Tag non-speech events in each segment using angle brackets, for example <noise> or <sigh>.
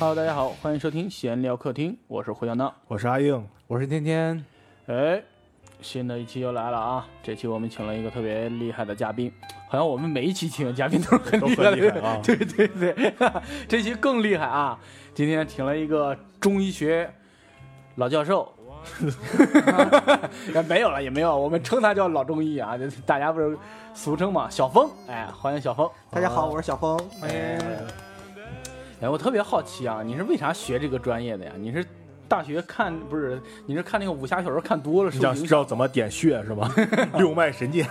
Hello，大家好，欢迎收听闲聊客厅，我是胡小闹。我是阿硬，我是天天，哎，新的一期又来了啊！这期我们请了一个特别厉害的嘉宾，好像我们每一期请的嘉宾都是很 <laughs> 都厉害的，厉害啊 <laughs> 对对对，这期更厉害啊！今天请了一个中医学老教授。<laughs> 没有了，也没有，我们称他叫老中医啊，大家不是俗称嘛，小峰，哎，欢迎小峰。大家好，我是小峰。哎，哎，我特别好奇啊，你是为啥学这个专业的呀？你是大学看不是？你是看那个武侠小说看多了，你想受影响知道怎么点穴是吗？<laughs> <laughs> 六脉神剑，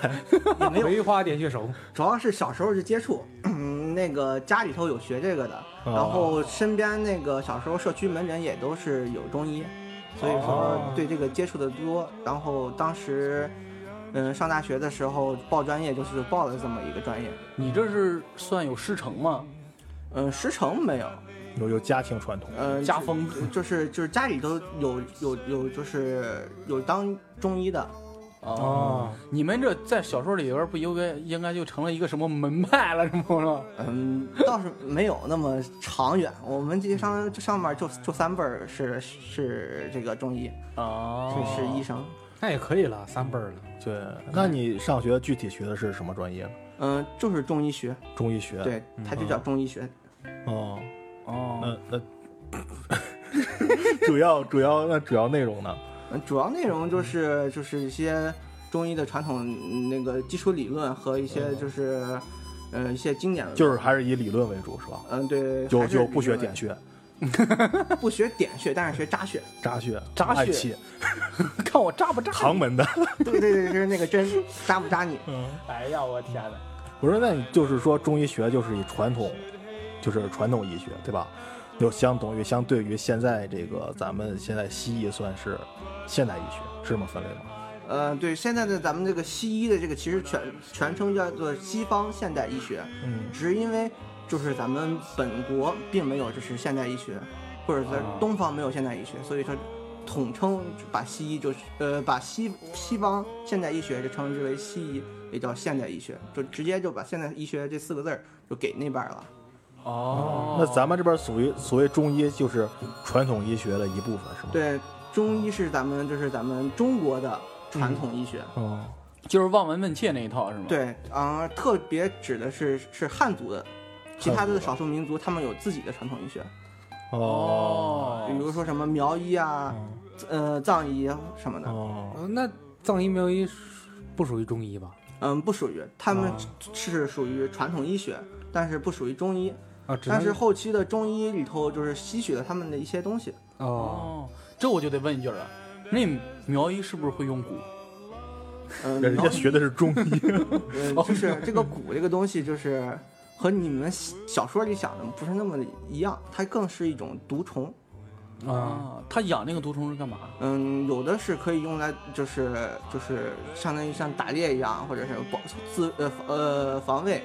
没，梅花点穴手，主要是小时候就接触，嗯那个家里头有学这个的，然后身边那个小时候社区门诊也都是有中医，所以说哦对这个接触的多。然后当时，嗯，上大学的时候报专业就是报了这么一个专业，你这是算有师承吗？嗯，师承没有，有有家庭传统，嗯，家风 <laughs> 就是就是家里头有有有就是有当中医的，哦，你们这在小说里边不应该应该就成了一个什么门派了，是吗？嗯，倒是没有那么长远。我们这上这上面就就三辈儿是是这个中医，哦是是医生。那也可以了，三辈儿了。对。那你上学具体学的是什么专业呢？嗯，就是中医学，中医学。。对，它就叫中医学。哦，哦，那那 <laughs> 主要主要那主要内容呢？嗯，主要内容就是就是一些中医的传统嗯那个基础理论和一些就是呃一些经典的，就是还是以理论为主是吧？嗯对，就就不学点，穴、不学点穴，但是学扎穴。扎穴、扎穴看我扎不扎？唐门的。对对对，就是那个针扎不扎你？嗯哎呀，我天哪！我说，那你就是说中医学就是以传统，就是传统医学，对吧？就相等于相对于现在这个咱们现在西医算是现代医学，是这么分类吗？呃，对，现在的咱们这个西医的这个其实全全称叫做西方现代医学。嗯，只是因为就是咱们本国并没有就是现代医学，或者在啊东方没有现代医学，所以说统称把西医就是呃把西西方现代医学就称之为西医，也叫现代医学，就直接就把现代医学这四个字儿就给那边儿了。哦，那咱们这边属于所谓中医，就是传统医学的一部分，是吗？。对，中医是咱们就是咱们中国的传统医学。哦，就是望闻问切那一套是吗？，对，啊、特别指的是是汉族的，其他的少数民族他们有自己的传统医学，哦，比如说什么苗医啊，呃藏医啊什么的。哦，哦那藏医苗医不属于中医吧？嗯，不属于，他们哦是属于传统医学，但是不属于中医。啊，但是后期的中医里头就是吸取了他们的一些东西。哦，哦，这我就得问一句了，那苗医是不是会用蛊？嗯，<laughs> 人家学的是中医，<laughs> 呃，就是这个蛊这个东西，就是和你们小说里想的不是那么一样，它更是一种毒虫。啊，啊，他养那个毒虫是干嘛？嗯，有的是可以用来，就是就是相当于像打猎一样，或者是保自呃呃防卫。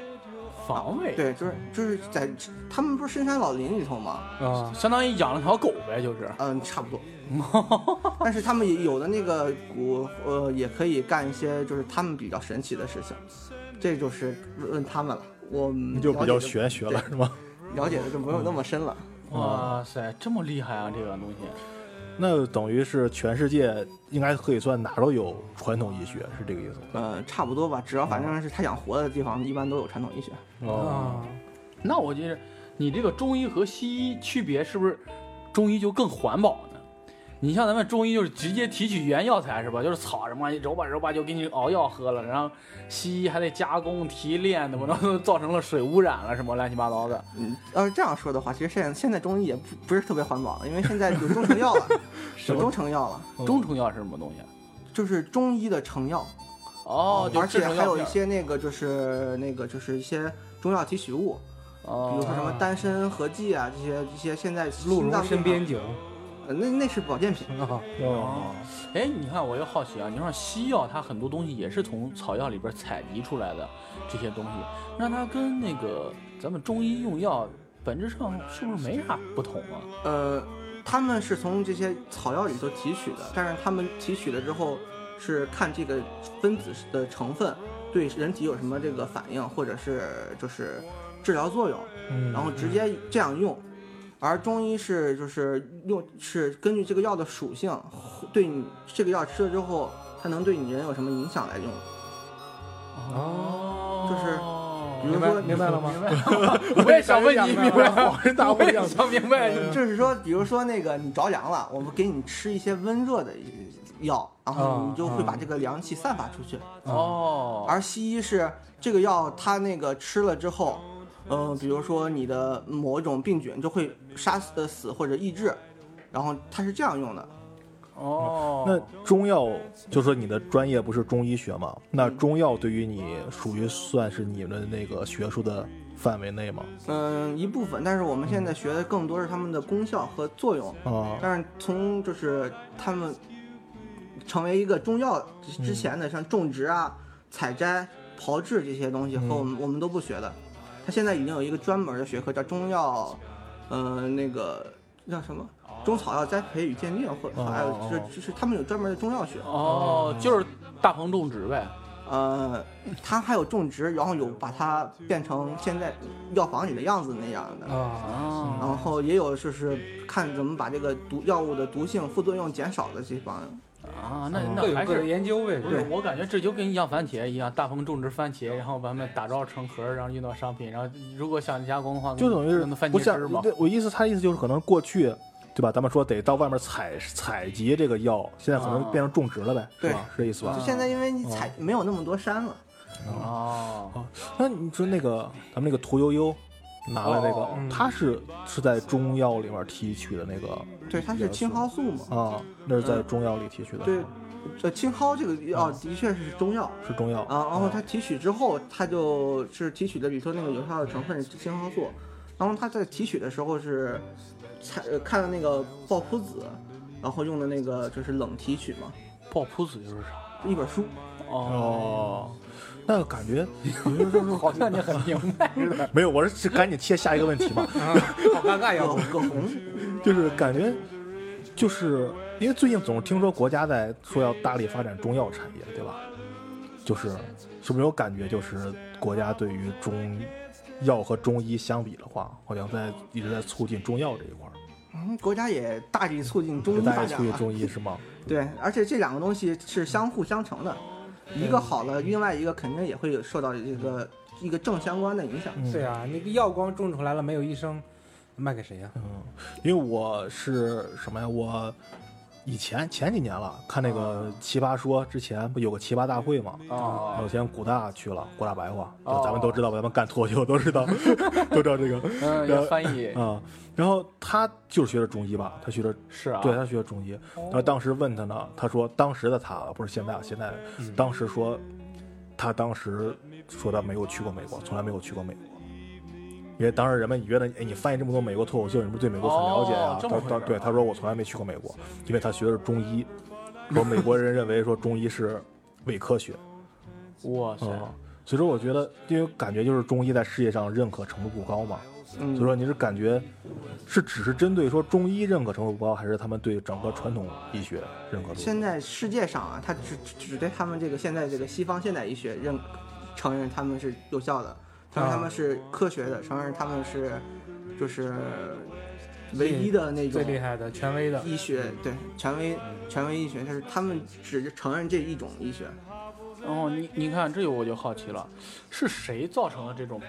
防卫，，对，就是就是在他们不是深山老林里头吗？啊，相当于养了条狗呗，就是。嗯，差不多。<laughs> 但是他们也有的那个蛊，呃，也可以干一些就是他们比较神奇的事情，这就是问他们了。我们就比较玄学了，是吗？了解的就没有那么深了。哇塞，这么厉害啊，这个东西。那等于是全世界应该可以算哪都有传统医学，是这个意思吗？呃，差不多吧，只要反正是他想活的地方，一般都有传统医学。哦，啊，那我觉得你这个中医和西医区别是不是中医就更环保呢？你像咱们中医就是直接提取原药材是吧？就是草什么揉吧揉吧就给你熬药喝了，然后西医还得加工提炼，怎么着造成了水污染了什么乱七八糟的。嗯，要是这样说的话，其实现在现在中医也不不是特别环保，因为现在有中成药了，<laughs> 有中成药了，中成药是什么东西啊？就是中医的成药，哦，就而且还有一些那个就是那个就是一些中药提取物，哦，比如说什么丹参合剂啊，这些这些现在鹿茸心脏病啊参边酒呃那那是保健品。啊，哦，哎，你看，我又好奇啊，你说西药它很多东西也是从草药里边采集出来的这些东西，那它跟那个咱们中医用药本质上是不是没啥不同啊？呃，他们是从这些草药里头提取的，但是他们提取了之后是看这个分子的成分对人体有什么这个反应，或者是就是治疗作用，嗯然后直接这样用。而中医是就是用是根据这个药的属性，对你这个药吃了之后，它能对你人有什么影响来用。哦，就是比明白如说明白了吗？我也想问你明白吗？恍然大悟我也一样。想明白。就是说，比如说那个你着凉了，我们给你吃一些温热的药，然后你就会把这个凉气散发出去。哦，而西医是这个药，它那个吃了之后，呃，比如说你的某一种病菌就会杀死的死或者抑制，然后它是这样用的。哦，那中药就说你的专业不是中医学吗？那中药对于你属于算是你们那个学术的范围内吗？嗯，一部分，但是我们现在学的更多是它们的功效和作用。啊，但是从就是他们成为一个中药之之前的，像种植啊、采摘、炮制这些东西，和我们我们都不学的。它现在已经有一个专门的学科叫中药，呃，那个叫什么中草药栽培与鉴定，或者还有哦就是就是他们有专门的中药学。哦，就是大棚种植呗。呃，它还有种植，然后有把它变成现在药房里的样子那样的。啊，啊，然后也有就是看怎么把这个毒药物的毒性、副作用减少的这帮人。啊，那各那还各的是。研究呗。不是，我感觉这就跟养番茄一样，大棚种植番茄，然后把它们打造成盒，然后运到商品，然后如果想加工的话，就等于是那番不像茄汁嘛。对我意思，他意思就是可能过去，对吧？咱们说得到外面采采集这个药，现在可能啊变成种植了呗，是对吧？是这意思吧啊就？现在因为你采没有那么多山了，哦，那你说那个咱们那个屠呦呦拿了那个，哦嗯。它是是在中药里面提取的那个对，它是青蒿素嘛。啊，那是在中药里提取的，对，呃，青蒿这个药的确是中药。是中药。啊，然后它提取之后，它就是提取的比如说那个有效的成分是青蒿素，然后它在提取的时候是采呃看了那个抱朴子，然后用的那个就是冷提取嘛，爆铺子就是啥？一本书。哦，哦，那个感觉，就是 <laughs> 好像你很明白似的。没有，我是赶紧切下一个问题嘛，啊好尴尬呀！葛葛洪，就是感觉，就是因为最近总是听说国家在说要大力发展中药产业，对吧？就是是不是有感觉，就是国家对于中药和中医相比的话，好像在一直在促进中药这一块儿，嗯，国家也大力促进中医大力促进发展嘛。中医是吗？对，而且这两个东西是相互相成的，一个好了，另外一个肯定也会有受到一个一个正相关的影响。嗯对啊，那个药光种出来了，没有医生，卖给谁呀？嗯，因为我是什么呀？我以前前几年了，看那个《奇葩说》之前不有个奇葩大会嘛？啊有天古大去了，古大白话，就哦咱们都知道，咱们干脱口秀都知道，<laughs> 都知道这个嗯，要翻译啊。然后他就是学的中医吧，他学的，是啊，对他学的中医。然后当时问他呢，他说当时的他不是现在啊，现在当时说他当时说他没有去过美国，从来没有去过美国。因为当时人们觉得，哎，你翻译这么多美国脱口秀，你是不是对美国很了解呀、哦这么回事儿他他对他说我从来没去过美国，因为他学的是中医，说美国人认为说中医是伪科学，<laughs> 哇塞，嗯，所以说我觉得，因为感觉就是中医在世界上认可程度不高嘛，嗯，所以说你是感觉是只是针对说中医认可程度不高，还是他们对整个传统医学认可度？现在世界上啊，他只只对他们这个现在这个西方现代医学认承认他们是有效的，承认他们是科学的，承认他们是就是唯一的那种最厉害的、权威的，医学，对权威权威医学，就是他们只承认这一种医学。然后，你你看这个我就好奇了，是谁造成了这种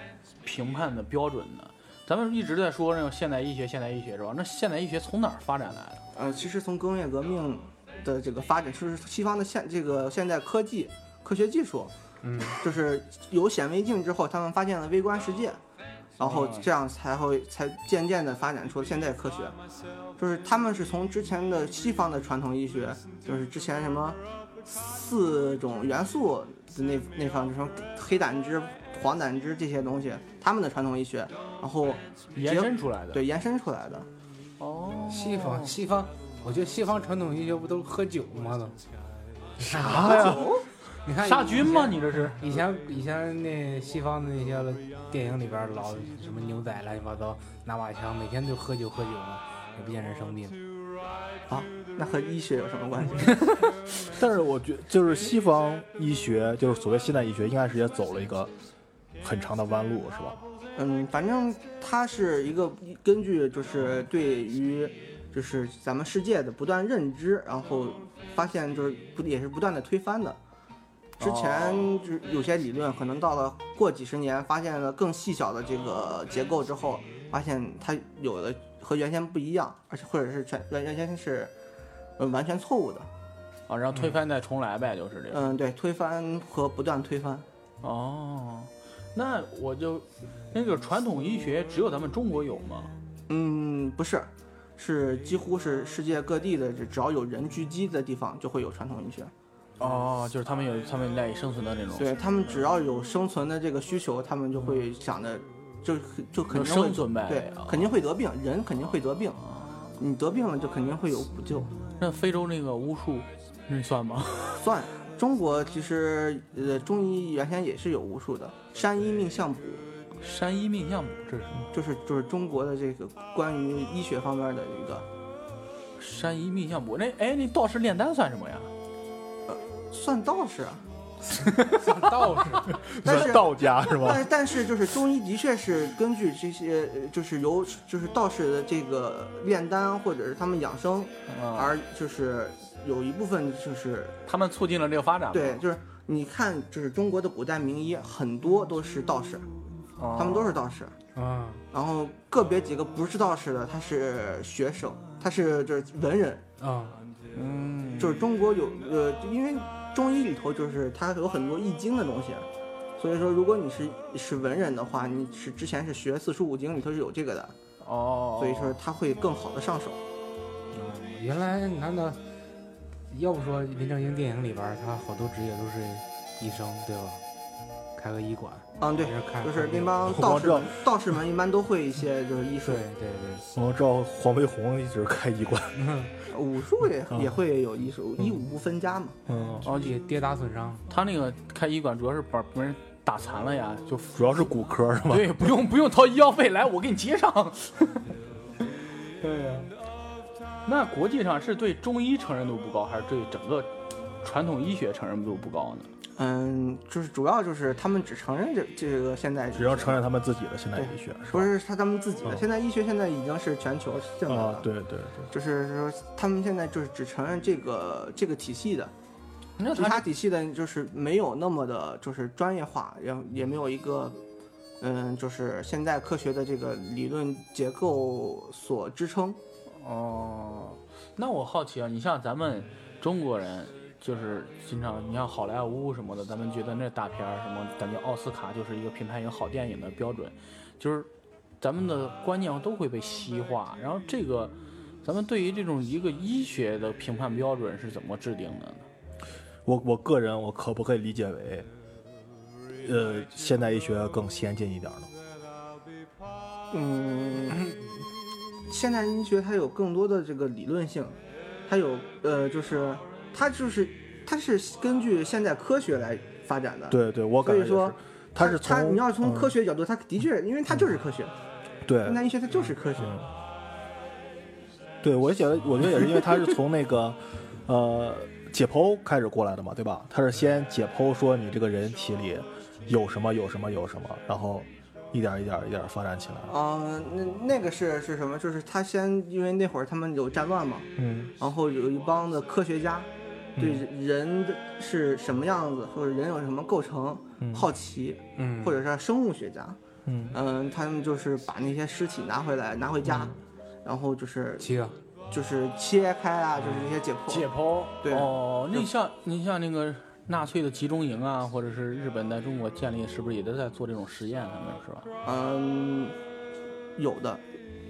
评判的标准呢？咱们一直在说那种现代医学，现代医学是吧？那现代医学从哪儿发展来的？呃，其实从工业革命的这个发展，就是西方的现这个现代科技科学技术，嗯，就是有显微镜之后，他们发现了微观世界，然后这样才会才渐渐的发展出现代科学。就是他们是从之前的西方的传统医学，就是之前什么四种元素的那那方，就什么黑胆汁、黄胆汁这些东西，他们的传统医学，然后延伸出来的？，对延伸出来的。哦，西方西方，我觉得西方传统医学不都喝酒吗？都啥呀？你看杀菌吗？你这是？以前以前那西方的那些电影里边老什么牛仔乱七八糟拿把枪，每天就喝酒喝酒嘛，也不见人生病。啊，那和医学有什么关系？<laughs> 但是我觉得就是西方医学，就是所谓现代医学，应该是也走了一个很长的弯路，是吧？嗯，反正它是一个根据就是对于就是咱们世界的不断认知，然后发现就是不也是不断的推翻的。之前就是有些理论可能到了过几十年，发现了更细小的这个结构之后，发现它有的和原先不一样，而且或者是全原原先是呃完全错误的。啊，然后推翻再重来呗，就是这个。嗯，对，推翻和不断推翻。哦，那我就那个传统医学只有咱们中国有吗？嗯，不是，是几乎是世界各地的，只只要有人聚集的地方就会有传统医学。哦，就是他们有他们赖以生存的那种。对他们只要有生存的这个需求，他们就会想着，就就肯定会生存呗对啊，肯定会得病，人肯定会得病，你得病了就肯定会有补救。那非洲那个巫术，那算吗？<laughs> 算，中国其实呃中医原先也是有巫术的，山医命相卜，山医命相卜，这是什么？就是就是中国的这个关于医学方面的一个，山医命相卜，那哎，那道士炼丹算什么呀？算道士啊。算道士，但是道家是吧？但是但是就是中医的确是根据这些，呃就是由就是道士的这个炼丹或者是他们养生，啊，而就是有一部分就是他们促进了这个发展。对，就是你看就是中国的古代名医很多都是道士，哦，他们都是道士，啊然后个别几个不是道士的他是学生，他是就是文人，啊嗯，就是中国有呃，因为中医里头就是它有很多易经的东西，所以说如果你是是文人的话，你是之前是学四书五经里头是有这个的，哦，所以说他会更好的上手。原来难道要不说林正英电影里边他好多职业都是医生对吧？开个医馆，嗯，对就是那帮道道士，道士们一般都会一些就是医术对，对对，我知道黄飞鸿一直开医馆，<laughs> 武术也嗯也会有医术，医武不分家嘛。嗯，哦，跌跌打损伤，他那个开医馆主要是把别人打残了呀，就主要是骨科是吧？对，不用不用掏医药费，来我给你接上。<laughs> 对呀、那国际上是对中医承认度不高，还是对整个传统医学承认度不高呢？嗯，就是主要就是他们只承认这这个现代医学，只要承认他们自己的现代医学是？不是他他们自己的，嗯现代医学现在已经是全球性的了。啊，对对对，就是说他们现在就是只承认这个这个体系的，那其他体系的就是没有那么的，就是专业化，然后也没有一个，嗯，就是现代科学的这个理论结构所支撑。哦，那我好奇啊，你像咱们中国人，就是经常你像好莱坞什么的，咱们觉得那大片儿什么，感觉奥斯卡就是一个评判一个好电影的标准，就是咱们的观念都会被西化。然后这个，咱们对于这种一个医学的评判标准是怎么制定的呢？我我个人我可不可以理解为，呃，现代医学更先进一点呢？嗯，现代医学它有更多的这个理论性，它有呃，就是它就是它是根据现代科学来发展的。，对对，我感觉也所以说是，它是从它你要从科学学角度，它的确，因为它就是科学，对现代医学它就是科学。嗯对，我觉得我觉得也是因为它是从那个呃解剖开始过来的嘛，对吧？它是先解剖说你这个人体里有什么有什么有什么，然后一点一点一点发展起来。啊、那那个是是什么？就是他先，因为那会儿他们有战乱嘛，嗯然后有一帮的科学家对人的是什么样子，或者人有什么构成嗯。好奇，嗯，或者是生物学家，嗯。嗯，他们就是把那些尸体拿回来拿回家，然后就是切，就是切开啊，就是那些解剖。解剖，对。哦，就你像你像那个纳粹的集中营啊，或者是日本在中国建立，是不是也都在做这种实验？他们是吧？嗯，有的，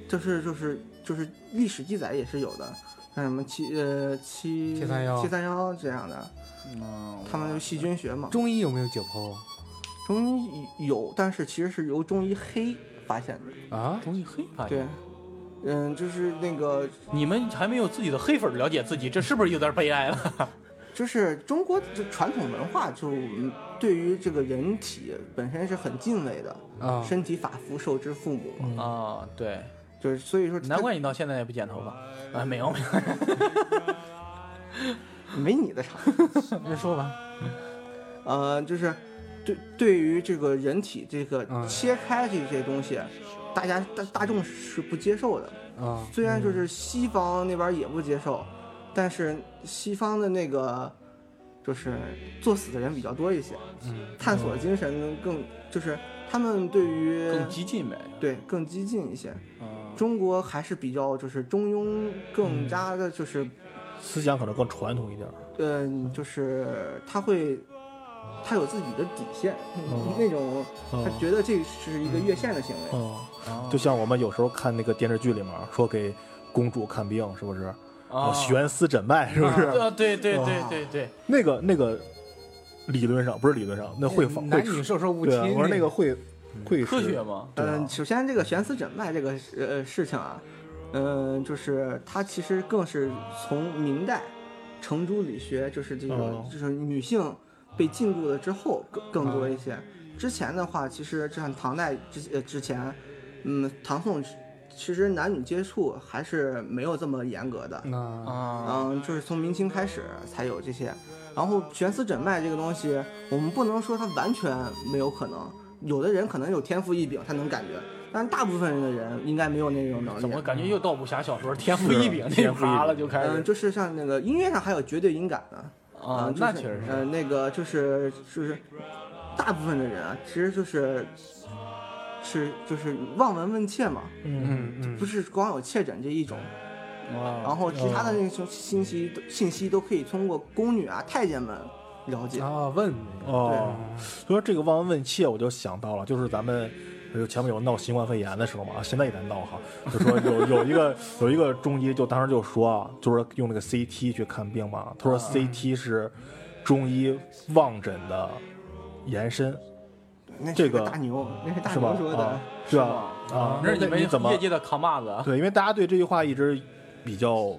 就是就是就是历史记载也是有的，像什么七呃七七三幺七三幺这样的，嗯，他们就细菌学嘛。中医有没有解剖中医有，但是其实是由中医黑发现的。啊？中医黑发现对现。，嗯，就是那个，你们还没有自己的黑粉了解自己，这是不是有点悲哀了？<laughs> 就是中国这传统文化就嗯对于这个人体本身是很敬畏的，啊，身体发肤受之父母嘛，啊，对，就是所以说难怪你到现在也不剪头发。啊，没有没有，<laughs> 没你的长。<laughs> 你说吧，呃，就是对对于这个人体这个嗯切开这些东西，大家大大众是不接受的。啊，虽然就是西方那边也不接受，但是西方的那个就是作死的人比较多一些，嗯，探索精神更就是他们对于更激进呗。对更激进一些。嗯，中国还是比较就是中庸，更加的就是思想可能更传统一点儿。嗯、就是他会他有自己的底线，嗯那种他嗯觉得这是一个越线的行为。就像我们有时候看那个电视剧里面说给公主看病，是不是？啊，悬丝诊脉，是不是？啊，对对对对对，那个那个理论上不是理论上，那会会男女授受不亲我说那个会会是科学嘛。对啊嗯，首先这个悬丝诊脉这个呃事情啊，嗯、就是它其实更是从明代程朱理学，就是这个、哦就是女性被禁锢了之后更更多一些。之前的话，其实就像唐代之呃之前，嗯，唐宋其实男女接触还是没有这么严格的。啊，嗯，就是从明清开始才有这些。然后悬丝诊脉这个东西，我们不能说它完全没有可能，有的人可能有天赋异禀，他能感觉，但是大部分人的人应该没有那种能力怎么。感觉又到武侠小说天赋异禀那 <laughs> 天赋异禀趴了就开嗯，始就是像那个音乐上还有绝对音感呢。啊嗯，就是那确实是呃，那个就是就是，大部分的人啊，其实就是是就是望闻问切嘛，嗯嗯嗯，不是光有切诊这一种。啊然后其他的那种信息都信息都可以通过宫女啊、太监们了解。啊问哦，所以说这个望闻问切，我就想到了，就是咱们呃前面有闹新冠肺炎的时候嘛，啊现在也在闹哈，就说有 <laughs> 有一个有一个中医就当时就说啊，就是用那个 CT 去看病嘛，他说 CT 是中医望诊的延伸，那这个大牛，那是大是吧牛？说的。啊，是吧？啊，那是你们怎么业界的扛把子啊。对？因为大家对这句话一直比较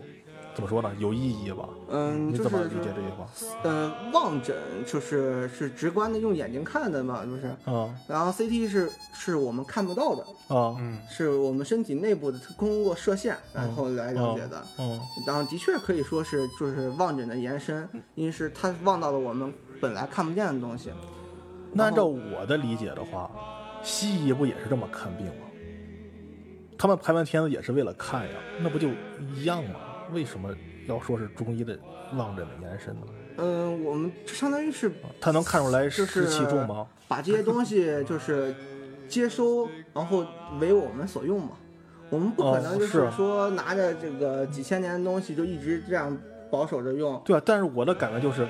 怎么说呢？有意义吧？嗯，就是你怎么理解这句话？呃，望诊就是是直观的用眼睛看的嘛，就是。啊然后 CT 是是我们看不到的，啊嗯是我们身体内部的通过射线然后来了解的。嗯然后的确可以说是就是望诊的延伸，因为是它望到了我们本来看不见的东西。那按照我的理解的话，西医不也是这么看病吗？他们拍完片子也是为了看呀，那不就一样吗？为什么要说是中医的望诊的延伸呢？嗯，我们相当于是他能看出来就湿是气重吗？把这些东西就是接收，然后为我们所用嘛。我们不可能哦就是是说拿着这个几千年的东西就一直这样保守着用。对啊，但是我的感觉就是，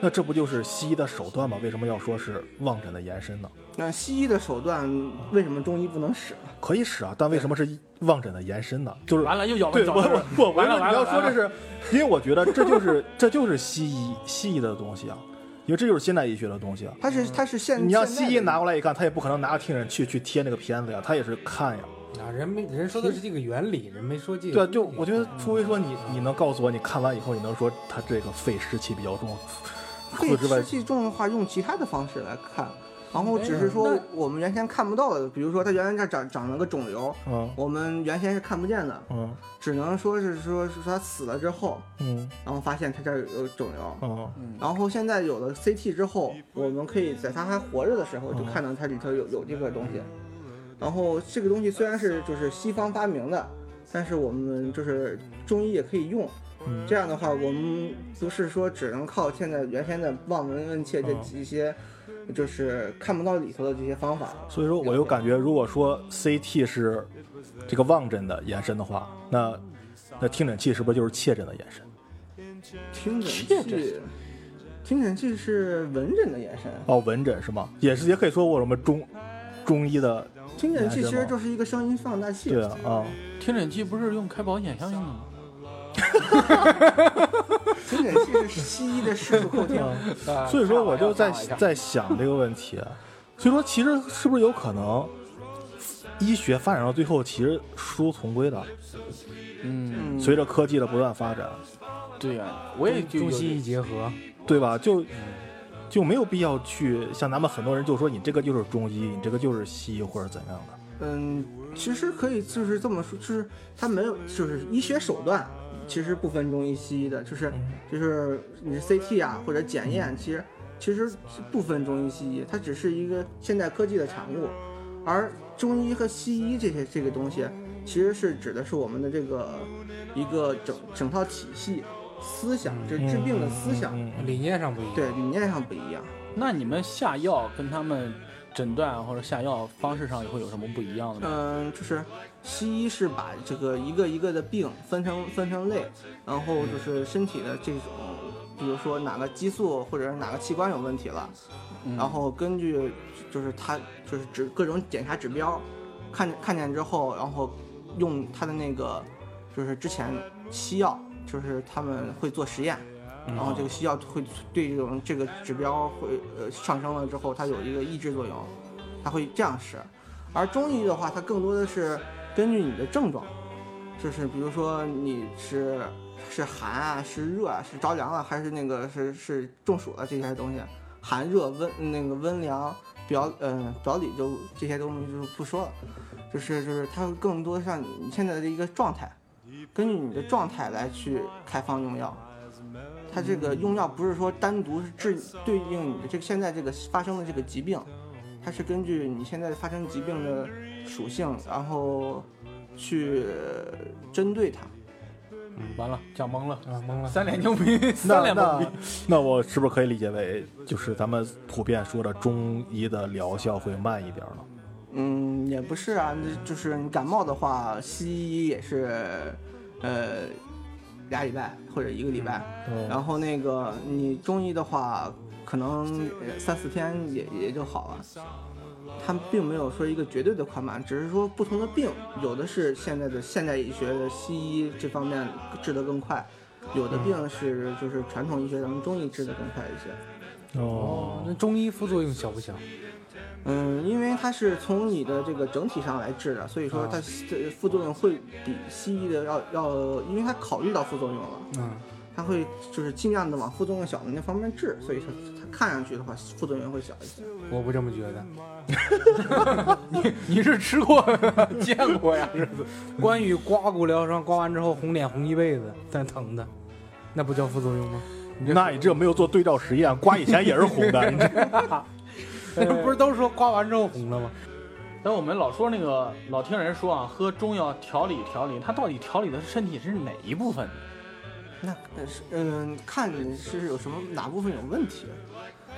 那这不就是西医的手段吗？为什么要说是望诊的延伸呢？那西医的手段为什么中医不能使呢？可以使啊，但为什么是望诊的延伸呢？就是完了又咬对我我我完了我你要说这是，因为我觉得这就是这就是西医西医的东西啊，因为这就是现代医学的东西啊。它是它是现你让现代的西医拿过来一看，他也不可能拿着听诊器去贴那个片子呀，他也是看呀。啊人没人说的是这个原理，人没说这个。对啊，就我觉得，除非说你你能告诉我，你看完以后你能说他这个肺湿气比较重，除肺此之外湿，气重的话，用其他的方式来看，然后只是哎说我们原先看不到的，比如说它原来这儿长长了个肿瘤，嗯我们原先是看不见的，嗯只能说是说是说他死了之后，嗯然后发现他这儿有有肿瘤，嗯然后现在有了 CT 之后，我们可以在他还活着的时候就嗯看到它里头有有这个东西。然后这个东西虽然是就是西方发明的，但是我们就是中医也可以用。嗯这样的话，我们不是说只能靠现在原先的望闻问切这嗯几些，就是看不到里头的这些方法。所以说我又感觉，如果说 CT 是这个望诊的延伸的话，那那听诊器是不是就是切诊的延伸？听诊器，听诊器是闻诊的延伸。哦，闻诊是吗？也是，也可以说我什么中中医的，听诊器其实就是一个声音放大器。对啊啊，听诊器不是用开保险箱用的吗？听诊器是西医的视触后听。啊所以说我就在在想这个问题，所以说其实是不是有可能，医学发展到最后其实殊途同归的，嗯，嗯，随着科技的不断发展，对呀，我也中西医结合，对吧？就就没有必要去像咱们很多人就说你这个就是中医，你这个就是西医或者怎样的。嗯，其实可以就是这么说，就是它没有，就是医学手段其实不分中医西医的，就是就是你是 CT 啊或者检验，其实其实不分中医西医，它只是一个现代科技的产物，而中医和西医这些这个东西，其实是指的是我们的这个一个整整套体系思想，就是治病的思想，嗯嗯嗯理念上不一样。对理念上不一样。那你们下药跟他们诊断或者下药方式上会有什么不一样的吗？嗯，就是西医是把这个一个一个的病分成分成类，然后就是身体的这种，比如说哪个激素或者是哪个器官有问题了，嗯然后根据就是它就是指各种检查指标，看见看见之后，然后用它的那个就是之前西药，就是他们会做实验。然后这个西药会对这种这个指标会呃上升了之后，它有一个抑制作用，它会这样使。而中医的话，它更多的是根据你的症状，就是比如说你是是寒啊，是热啊，是着凉了，还是那个是是中暑了这些东西，寒热温那个温凉表呃表里就这些东西就不说了，就是就是它更多像你现在的一个状态，根据你的状态来去开方用药。它这个用药不是说单独是治对应你的这个现在这个发生的这个疾病，它是根据你现在发生疾病的属性，然后去针对它。嗯完了，讲懵了，啊，懵了。三脸牛逼，<laughs> 三脸懵逼。那我是不是可以理解为，就是咱们普遍说的中医的疗效会慢一点呢？嗯，也不是啊，那就是你感冒的话，西医也是，呃，俩礼拜或者一个礼拜，嗯然后那个你中医的话，可能呃三四天也也就好了。他们并没有说一个绝对的快慢，只是说不同的病，有的是现在的现代医学的西医这方面治得更快，有的病是就是传统医学咱们中医治得更快一些。哦，那中医副作用小不小？嗯，因为它是从你的这个整体上来治的，所以说它的副作用会比西医的要要，因为它考虑到副作用了，嗯，它会就是尽量的往副作用小的那方面治，所以它它看上去的话副作用会小一些。我不这么觉得。<laughs> 你你是吃过见过呀？是关羽刮骨疗伤，刮完之后红脸红一辈子，但疼的，那不叫副作用吗？那你这没有做对照实验，刮以前也是红的，你这 <laughs> 不是都说刮完之后红了吗？但我们老说那个老听人说啊，喝中药调理调理，它到底调理的是身体是哪一部分？那呃是嗯，看你是有什么哪部分有问题。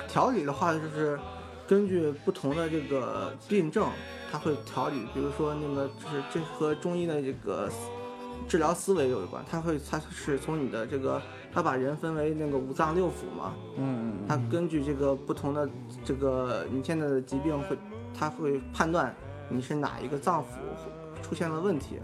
调理的话，就是根据不同的这个病症，它会调理。比如说那个就是这和中医的这个治疗思维有关，它会它是从你的这个，它把人分为那个五脏六腑嘛，嗯它根据这个不同的这个你现在的疾病会，它会判断你是哪一个脏腑出现了问题。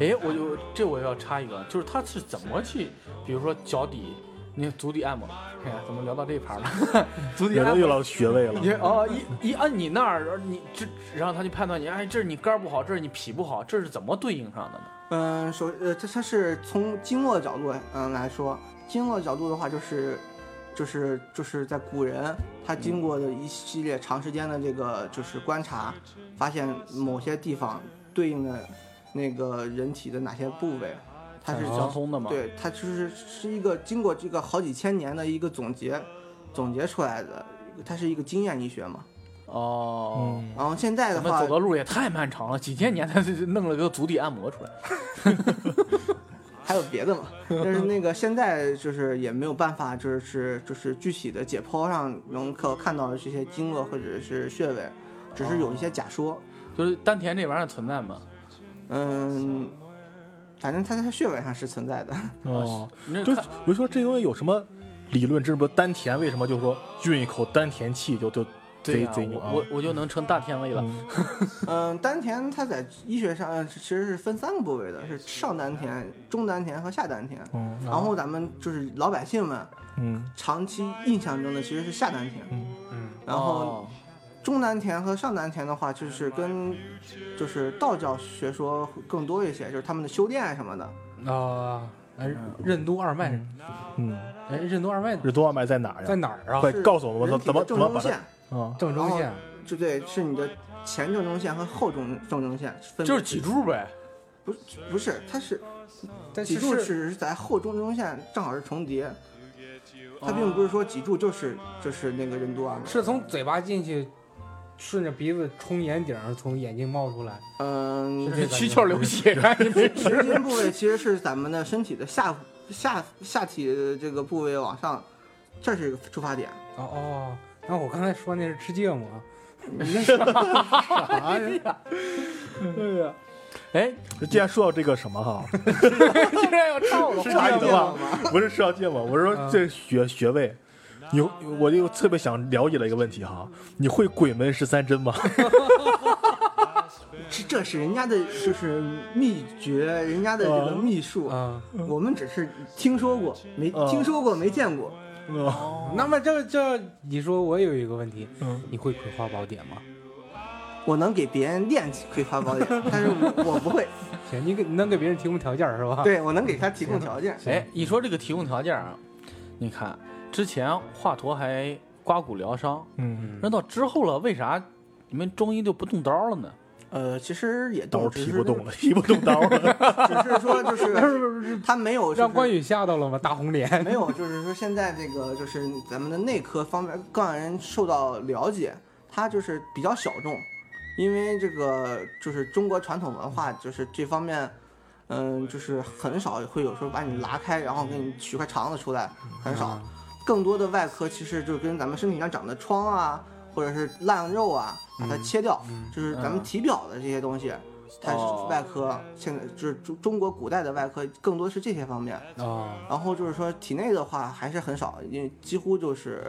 哎，我就这我要插一个，就是他是怎么去，比如说脚底，你足底按摩，哎呀，怎么聊到这盘了？<laughs> 足底按摩人都有。了穴位了。你哦，一一按你那儿，你这，然后他就判断你，哎，这是你肝儿不好，这是你脾不好，这是怎么对应上的呢？嗯，首呃，这它是从经络角度嗯来说，经络角度的话，就是就是就是在古人他经过的一系列长时间的这个就是观察，发现某些地方对应的那个人体的哪些部位，它是相通的吗？，对，它就是是一个经过这个好几千年的一个总结总结出来的，它是一个经验医学嘛。哦。嗯，然后现在的话，走的路也太漫长了，几千年才弄了个足底按摩出来。<laughs> 还有别的嘛？但是那个现在就是也没有办法，就是就是具体的解剖上能可看到的这些经络或者是穴位，只是有一些假说。就是丹田这玩意儿存在吗？嗯，反正它在穴位上是存在的。哦，<laughs> 就比如说这东西有什么理论这不？丹田为什么就是说运一口丹田气就就贼贼牛啊我我我就能成大天位了。嗯 <laughs> 嗯，丹田它在医学上呃其实是分三个部位的，是上丹田、中丹田和下丹田。嗯然后咱们就是老百姓们嗯长期印象中的其实是下丹田，嗯嗯，然后哦中南田和上南田的话，就是跟就是道教学说更多一些，就是他们的修炼什么的。啊，哎，任督二脉，嗯，哎，任督二脉任督二脉在哪儿在？哪儿啊？快告诉我怎么怎么把它正中线，啊？正中线。就对，是你的前正中线和后中正中线，分别就是脊柱呗。不是，它是但脊柱是是在后中中线正好是重叠，它并不是说脊柱就是就是那个任督二脉。是从嘴巴进去，顺着鼻子冲眼顶儿，从眼睛冒出来。嗯，是这 <laughs> 个七窍流血，神经部位其实是咱们的身体的下下下体这个部位往上，这是出发点。哦哦，那我刚才说那是吃芥末。<laughs> 啥呀？<laughs> 对呀，哎，既然说到这个什么哈，竟然要唱了，是啥意思芥末吧？不是说到芥末，我是说嗯这学学位。你我就特别想了解了一个问题哈，你会鬼门十三针吗？<laughs> 这这是人家的就是秘诀，人家的这个秘术，啊，我们只是听说过，没嗯听说过，没见过。哦那么这这，你说我有一个问题，嗯，你会葵花宝典吗？我能给别人练葵花宝典，<laughs> 但是我我不会。<laughs> 行，你给你能给别人提供条件是吧？对我能给他提供条件。哎，你说这个提供条件啊，你看之前华佗还刮骨疗伤，嗯，那到之后了，为啥你们中医就不动刀了呢？呃，其实也刀动，只是提不动了，<laughs> 提不动刀了。<laughs> 只是说就是 <laughs> 他没有让关羽羽吓到了吗？大红脸。没有，就是说现在这个就是咱们的内科方面更让人受到了解，它就是比较小众，因为这个就是中国传统文化就是这方面。嗯，就是很少会有时候把你拉开，然后给你取块肠子出来，很少。更多的外科其实就跟咱们身体上长的疮啊，或者是烂肉啊，把它切掉，就是咱们体表的这些东西，它外科。现在就是中中国古代的外科更多是这些方面。哦，然后就是说体内的话还是很少，因为几乎就是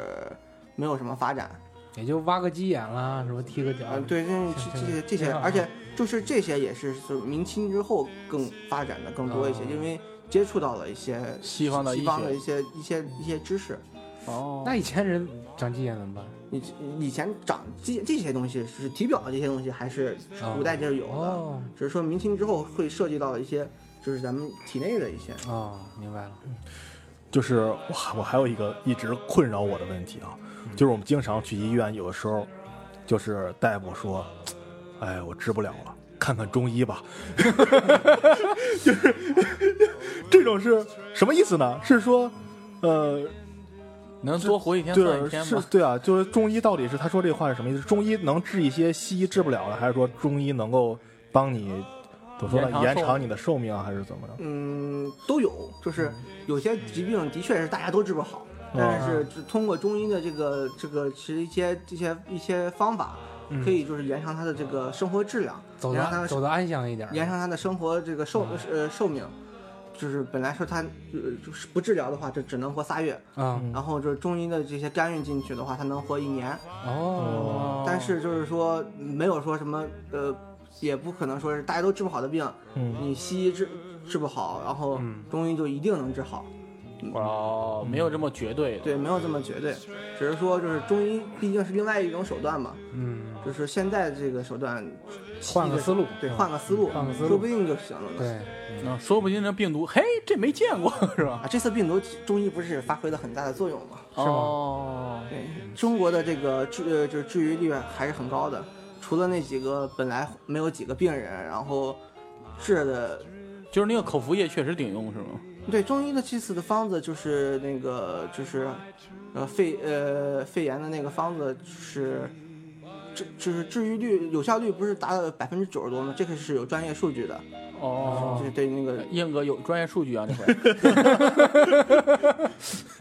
没有什么发展。也就挖个鸡眼啦，什么踢个脚。嗯，对，这这这些这些，而且就是这些也是是明清之后更发展的更多一些，哦因为接触到了一些西方的医西方的一些一些一些知识。哦，那以前人长鸡眼怎么办？以以前长这这些东西是体表的这些东西，还是古代就是有的，哦只是说明清之后会涉及到一些就是咱们体内的一些。哦，明白了。就是我还我还有一个一直困扰我的问题啊，就是我们经常去医院，有的时候就是大夫说，哎，我治不了了，看看中医吧。<laughs> 就是这种是什么意思呢？是说，呃，能多活一天算一对，天吗。是对啊，就是中医到底是他说这话是什么意思？中医能治一些西医治不了的，还是说中医能够帮你怎么说呢？延长你的寿命啊，还是怎么着？嗯，都有，就是有些疾病的确是大家都治不好，嗯但是通过中医的这个这个其实一些这些一些方法，可以就是延长他的这个生活质量，走延长他走的安详一点。延长他的生活这个寿呃寿命。就是本来说他呃就是不治疗的话，就只能活仨月，啊然后就是中医的这些干预进去的话，他能活一年。哦，但是就是说没有说什么呃，也不可能说是大家都治不好的病，嗯你西医治治不好，然后嗯中医就一定能治好。哦，没有这么绝对的。对，没有这么绝对，只是说就是中医毕竟是另外一种手段嘛，嗯，就是现在这个手段，换个思路对，嗯换个思路，换个思路说不定就行了呢。对，嗯，说不定这病毒，嘿，这没见过是吧？啊，这次病毒中医不是发挥了很大的作用吗？是吗哦，对，中国的这个治呃就是治愈率还是很高的，除了那几个本来没有几个病人，然后治的就是那个口服液确实顶用是吗？对中医的这次的方子就是那个就是，呃肺呃肺炎的那个方子是，治就是治愈率有效率不是达到百分之九十多吗？这个是有专业数据的，哦就是对那个硬哥有专业数据啊，这回。<laughs>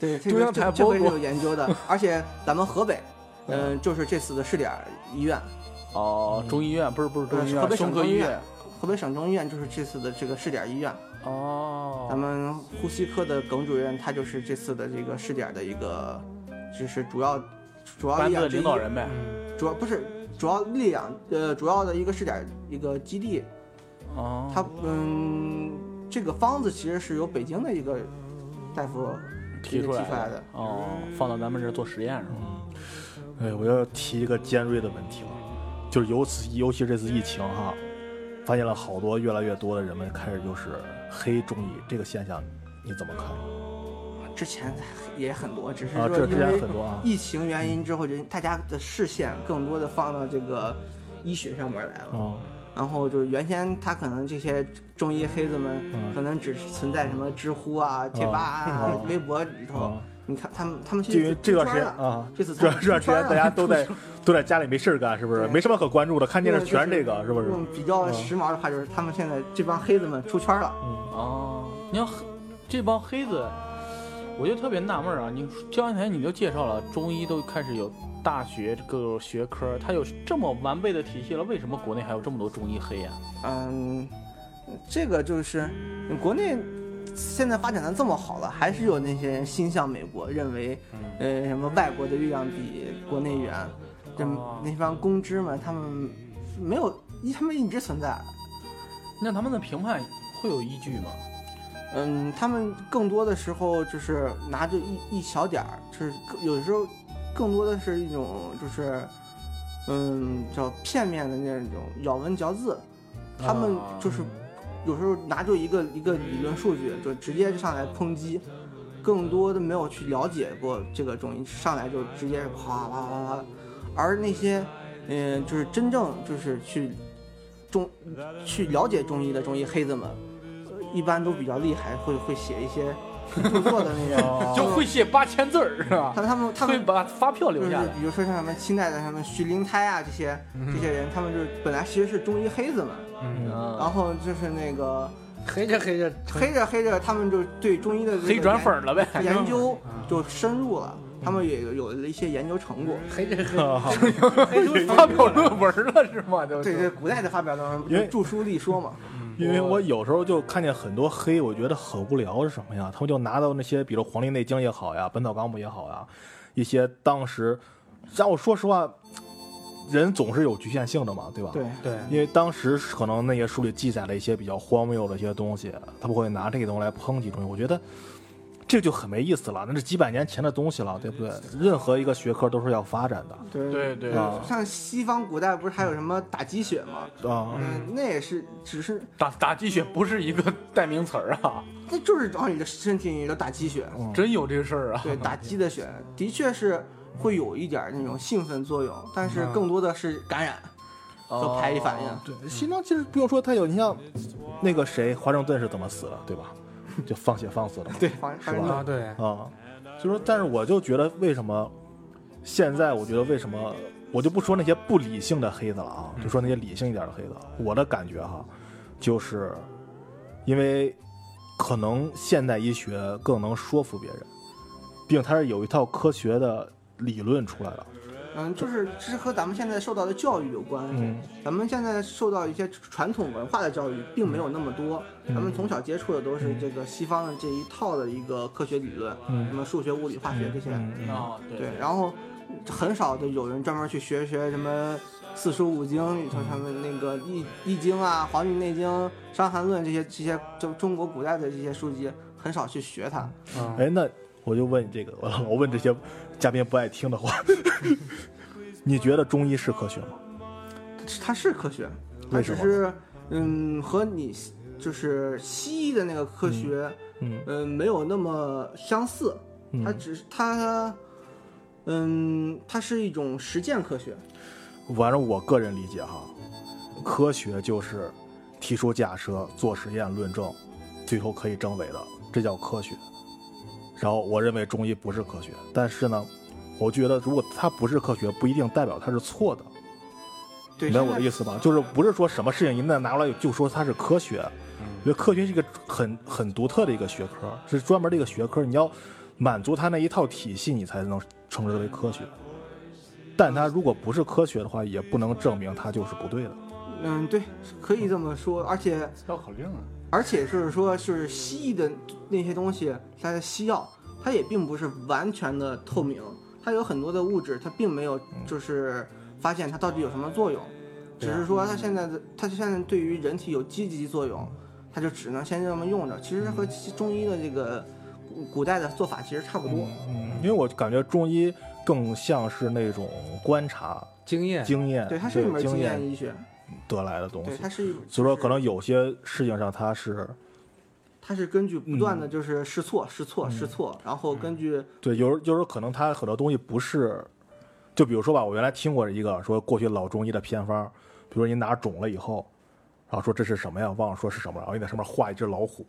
对这中央台这这回是台播过有研究的，而且咱们河北，嗯、就是这次的试点医院，哦，中医院不是不是中医院，呃河北省中医院。河北省中医院就是这次的这个试点医院，哦，咱们呼吸科的耿主任他就是这次的这个试点的一个，就是主要主要班子的力量领导人呗。嗯，主要不是主要力量，呃，主要的一个试点一个基地，哦，它嗯，这个方子其实是由北京的一个大夫提出来提出来的哦，放到咱们这儿做实验是吗？哎，我要提一个尖锐的问题了，就是由此，尤其这次疫情哈，发现了好多越来越多的人们开始就是黑中医这个现象，你怎么看？之前也很多，只是啊，说这之前因为很多啊，疫情原因之后，人大家的视线更多的放到这个医学上面来了。啊，然后就是原先他可能这些中医黑子们嗯。可能只是存在什么知乎啊、贴吧啊、啊 <laughs> 微博里头，啊你看他们他们就因为这段时间出圈了啊，这次这这段时间大家都在 <laughs> 都在家里没事儿干，是不是？没什么可关注的，看电视全是这个，是不是？用比较时髦的话就是他们现在这帮黑子们出圈了。哦，你要黑这帮黑子，我就特别纳闷儿啊！你刚才你就介绍了中医都开始有大学各个学科，它有这么完备的体系了，为什么国内还有这么多中医黑呀、嗯，这个就是国内现在发展的这么好了，还是有那些人心向美国，认为呃什么外国的月亮比国内圆，这哦那帮公知们他们没有，一他们一直存在。那他们的评判会有依据吗？嗯，他们更多的时候就是拿着一一小点儿，就是更有时候更多的是一种就是，嗯，叫片面的那种咬文嚼字，他们就是有时候拿住一个一个理论数据就直接就上来抨击，更多的没有去了解过这个中医，上来就直接啪啪啪啪，而那些嗯、就是真正就是去中去了解中医的中医黑子们。一般都比较厉害，会会写一些 <laughs> 著作的那种，<laughs> 就会写八千字儿是吧？他他们他会们把发票留下来。比如说像什么清代的什么徐灵胎啊这些这些人，他们就是本来其实是中医黑子们，然后就是那个黑着黑着黑着黑着，他们就对中医的这个黑转粉了呗。研研究就深入了，他们也有了一些研究成果。黑着黑着 <laughs> 发表论文了是吗？就对对，古代的发表论文著书立说嘛，因为我有时候就看见很多黑，我觉得很无聊是什么呀？他们就拿到那些，比如《黄帝内经》也好呀，《本草纲目》也好呀，一些当时，让我说实话，人总是有局限性的嘛，对吧？。对，对，因为当时可能那些书里记载了一些比较荒谬的一些东西，他们会拿这个东西来抨击中医。我觉得这就很没意思了，那是几百年前的东西了，对不对？任何一个学科都是要发展的对对对啊像西方古代不是还有什么打鸡血吗？啊。嗯，那也是只是打打鸡血不是一个代名词儿啊，那就是往你的身体里头打鸡血。真有这个事儿啊。对，打鸡的血的确是会有一点那种兴奋作用，但是更多的是感染和排异反应。哦对，西藏其实不用说，太有你像那个谁，华盛顿是怎么死的，对吧？<laughs> 就放血放死了嘛。对，反是吧啊对，啊，就说，但是我就觉得，为什么现在我觉得为什么我就不说那些不理性的黑子了啊，就说那些理性一点的黑子，我的感觉哈，就是因为可能现代医学更能说服别人，并它是有一套科学的理论出来了。嗯，就是这是和咱们现在受到的教育有关系。嗯咱们现在受到一些传统文化的教育并没有那么多，嗯咱们从小接触的都是这个西方的这一套的一个科学理论，嗯什么数学、物理、化学这些。对对，然后很少的有人专门去学学什么四书五经里头他们那个易易经啊、黄帝内经、伤寒论这些这些就中国古代的这些书籍，很少去学它。嗯哎，那我就问你这个，我老问这些嘉宾不爱听的话，<laughs> 你觉得中医是科学吗？它是科学，它只是嗯和你就是西医的那个科学嗯嗯没有那么相似，它嗯，只是它嗯它是一种实践科学。反正我个人理解哈，科学就是提出假设、做实验、论证，最后可以证伪的，这叫科学。然后我认为中医不是科学，但是呢，我觉得如果它不是科学，不一定代表它是错的，对，明白我的意思吧？就是不是说什么事情一旦拿过来就说它是科学，因为科学是一个很很独特的一个学科，是专门的一个学科，你要满足它那一套体系，你才能称之为科学。但它如果不是科学的话，也不能证明它就是不对的。嗯对，可以这么说，而且绕口令啊。而且就是说，就是西医的那些东西，它的西药，它也并不是完全的透明，它有很多的物质，它并没有就是发现它到底有什么作用，只是说它现在的它现在对于人体有积极作用，它就只能先这么用着。其实和西中医的这个古古代的做法其实差不多。嗯，因为我感觉中医更像是那种观察经验。经验，对，它是一门经验医学，得来的东对，西。它是一所以说，可能有些事情上它是它是根据不断嗯的就是试错、试错、试错，然后根据对，有时有时候可能它很多东西不是，就比如说吧，我原来听过一个说过去老中医的偏方，比如说你哪肿了以后，然后说这是什么呀？忘了说是什么，然后你在上面画一只老虎，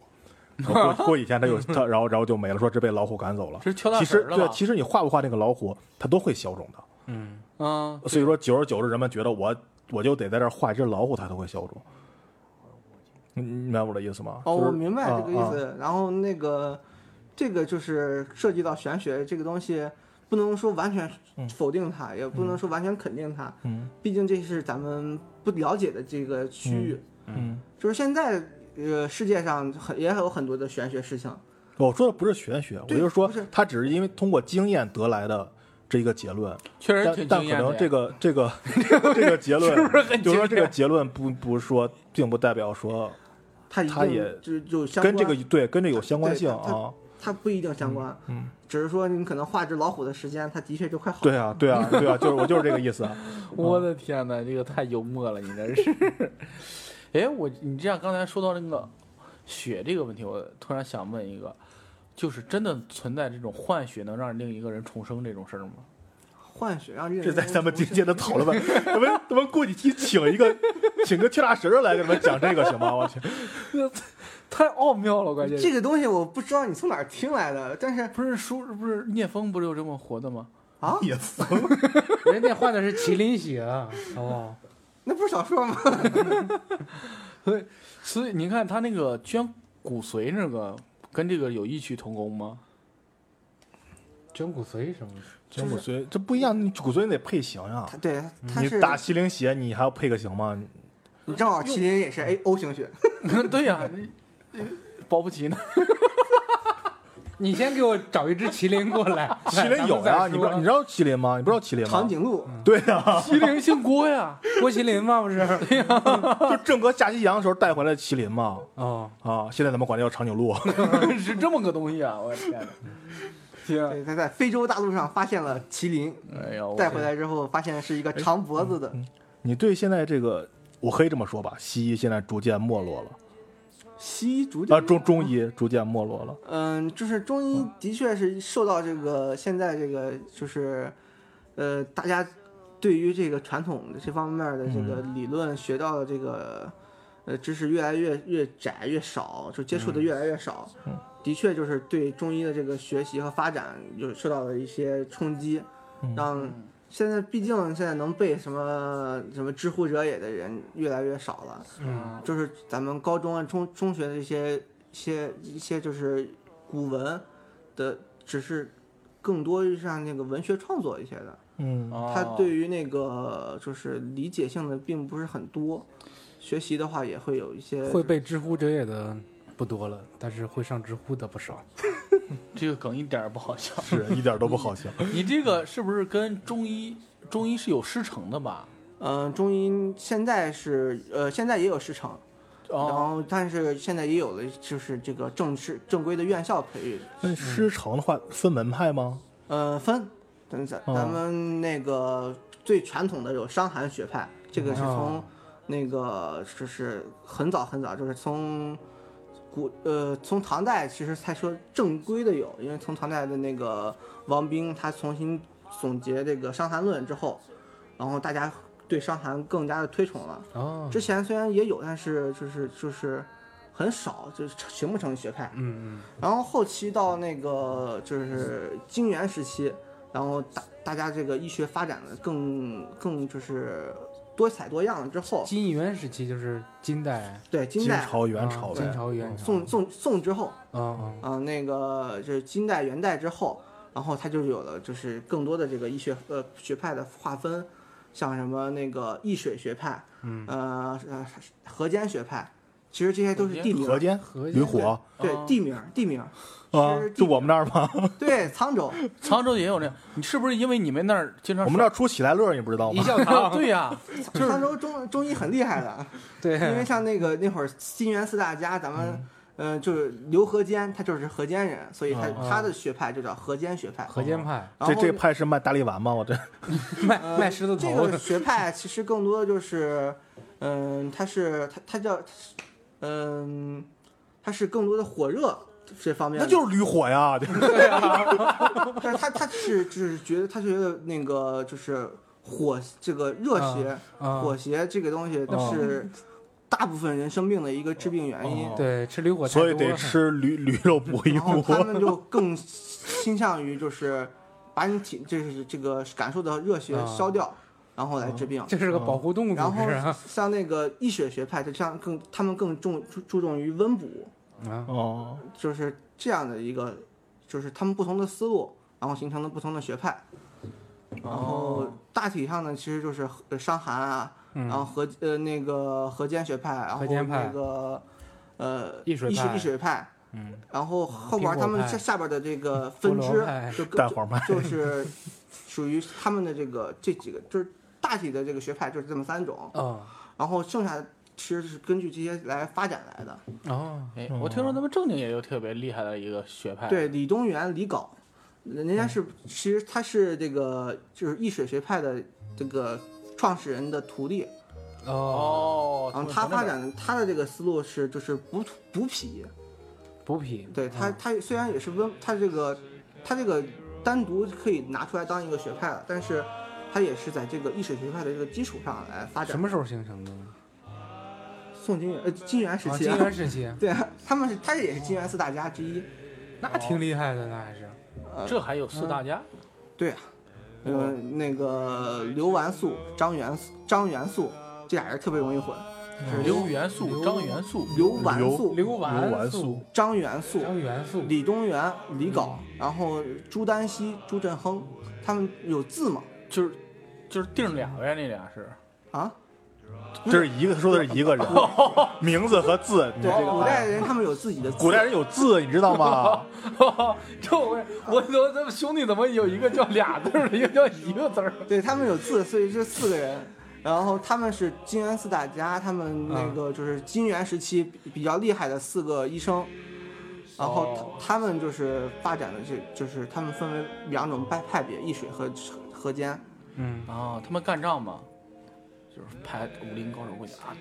然后过过几天它又 <laughs> 它然后然后就没了，说这被老虎赶走了。其实对？其实你画不画那个老虎，它都会消肿的。嗯，嗯，所以说，久而久之，人们觉得我我就得在这儿画一只老虎，它都会消肿。你你明白我的意思吗？哦，就是我明白这个意。思。然后那个，这个就是涉及到玄学这个东西，不能说完全嗯否定它，也不能说完全肯定它。嗯毕竟这是咱们不了解的这个区域。嗯，就是现在，呃，世界上很也有很多的玄学事情。我说的不是玄学，我就是说他只是因为通过经验得来的这一个结论，确实但但可挺惊艳的呀。能这个 <laughs> 这个这个结论，<laughs> 是不是很就是说这个结论不不是说，并不代表说它一定它也就就相跟关这个对跟这有相关性啊。它不一定相关，嗯，只是说你可能画只老虎的时间，它的确就快好了。对啊，对啊，对啊，就是我就是这个意思。啊 <laughs> 我的天哪，这个太幽默了，你这是。哎，我你这样刚才说到那个血这个问题，我突然想问一个，就是真的存在这种换血能让另一个人重生这种事儿吗？换血让这个这在咱们今重天的讨论吧，<laughs> 咱们咱们过几期请一个请个跳大神来给咱们讲这个行吗？我去，<laughs> 太奥妙了，关键这个东西我不知道你从哪儿听来的，但是不是书不是聂风不是有这么活的吗？啊，聂风。<laughs> 人家换的是麒麟血啊，好不好？那不是小说吗？所以所以你看他那个捐骨髓那个，跟这个有异曲同工吗？捐骨髓什么？捐骨髓这不一样，你骨髓你得配型呀它。对，它是你打麒麟血，你还要配个型吗？你正好麒麟也是 A O 型血，<laughs> 对呀、你保不齐呢。你先给我找一只麒麟过来。<laughs> 麒麟有呀，你不知道你知道麒麟吗？你不知道麒麟吗？长颈鹿。对呀，麒麟姓郭呀，<laughs> 郭麒麟吗？不是？对 <laughs> 呀就郑哥下西洋的时候带回来的麒麟嘛。哦，啊，现在咱们管它叫长颈鹿。是这么个东西啊！我的天哪！对，他在非洲大陆上发现了麒麟，哎呀，带回来之后发现是一个长脖子的。你对现在这个，我可以这么说吧，西医现在逐渐没落了，西医逐渐啊，中中医逐渐没落了。嗯，就是中医的确是受到这个现在这个就是，呃，大家对于这个传统的这方面的这个理论学到的这个，呃，知识越来越越窄越少，就接触的越来越少。嗯的确就是对中医的这个学习和发展有受到了一些冲击，嗯让现在毕竟现在能背什么什么知乎者也的人越来越少了。嗯，就是咱们高中啊、中中学的一些一些一些就是古文的，只是更多像那个文学创作一些的，嗯，他对于那个就是理解性的并不是很多，学习的话也会有一些会背知乎者也的不多了，但是会上知乎的不少。<laughs> <laughs> 这个梗一点儿不好笑。是一点都不好笑。你这个是不是跟中医中医是有师承的吧？嗯、中医现在是呃现在也有师承，然哦，后但是现在也有了就是这个正式正规的院校培育，那师承的话分门派吗？呃，分，咱咱哦咱们那个最传统的有伤寒学派，这个是从哦那个就是很早很早，就是从古呃从唐代其实才说正规的有，因为从唐代的那个王冰他重新总结这个《伤寒论》之后，然后大家对伤寒更加的推崇了。哦，之前虽然也有，但是就是就是很少，就是形不成学派。嗯然后后期到那个就是金元时期，然后大大家这个医学发展的更更就是多彩多样了之嗯，后，金元时期就是金代、对金代、朝、元啊朝呗。金朝、元朝。宋宋宋之后，嗯嗯啊、那个就是金代、元代之后，然后它就有了就是更多的这个医学呃学派的划分，像什么那个易水学派，嗯，呃呃河间学派，其实这些都是地名，河间、河云火。哦对地名儿地名儿，啊，就我们那儿吗？<laughs> 对沧州。沧州也有那，你是不是因为你们那儿经常我们那儿出喜来乐，你不知道吗？啊？笑 <laughs> 堂，对呀，<laughs> 沧州中中医很厉害的，对，因为像那个那会儿金元四大家，咱们嗯、呃就是刘河间，他就是河间人，所以他、哦他的学派就叫河间学派。河间派。这这派是卖大力丸吗？我这卖呃卖狮子这个学派其实更多的就是，嗯、它是它它叫，嗯、它是更多的火热这方面的，那就是驴火呀！<laughs> 这但是他他是就是觉得他觉得那个就是火这个热邪、啊火邪这个东西哦是大部分人生病的一个致病原因。哦对，吃驴火所以得吃驴驴肉 <laughs> 补一然后补。他们就更倾向于就是把你体就是这个感受的热 <laughs> 血啊消掉，然后来治病。这是个保护动物然后像那个易水学派，就像更他们更重注注重于温补，啊！哦，就是这样的一个，就是他们不同的思路，然后形成了不同的学派。然后大体上呢，其实就是呃伤寒啊，嗯。然后河呃那个河间学派，然后河间派那个呃易水易水易水派，嗯，然后后边他们下下边的这个分支就更蛋黄派就是属于他们的这个这几个，就是大体的这个学派就是这么三种，哦。然后剩下的其实是根据这些来发展来的。哦，哎，我听说咱们正经也有特别厉害的一个学派，，对，李东垣、李镐，人家是其实他是这个就是易水学派的这个创始人的徒弟，哦。哦，然后他发展的他的这个思路是就是补土补脾，补脾，对他嗯他虽然也是温，他这个他这个单独可以拿出来当一个学派了，但是他也是在这个易水学派的这个基础上来发展。什么时候形成的？宋金元呃金元时啊，期金啊，元时期，<laughs> 对啊，他们是他也是金元四大家之一，那挺厉害的，那还是这还有四大家，对啊，呃那个刘完素、张元素张元素这俩人特别容易混，是刘元素、张元素，刘完素、刘刘完素完素、张元素、张元素，李东元、李镐，然后朱丹溪、朱振亨，他们有字吗？就是就是定俩呗，那俩是。啊，这是一个说的是一个人，<laughs> 名字和字，你对，这个古代人他们有自己的字，古代人有字，你知道吗？<laughs> 这我我我咱们兄弟怎么有一个叫俩字儿的，一个叫一个字儿？<laughs> 对他们有字，所以这四个人。然后他们是金元四大家，他们那个就是金元时期比比较厉害的四个医生，然后哦他他们就是发展的这就是他们分为两种派派别，易水和河间。嗯，啊，他们干仗嘛，就是派武林高手过去啊，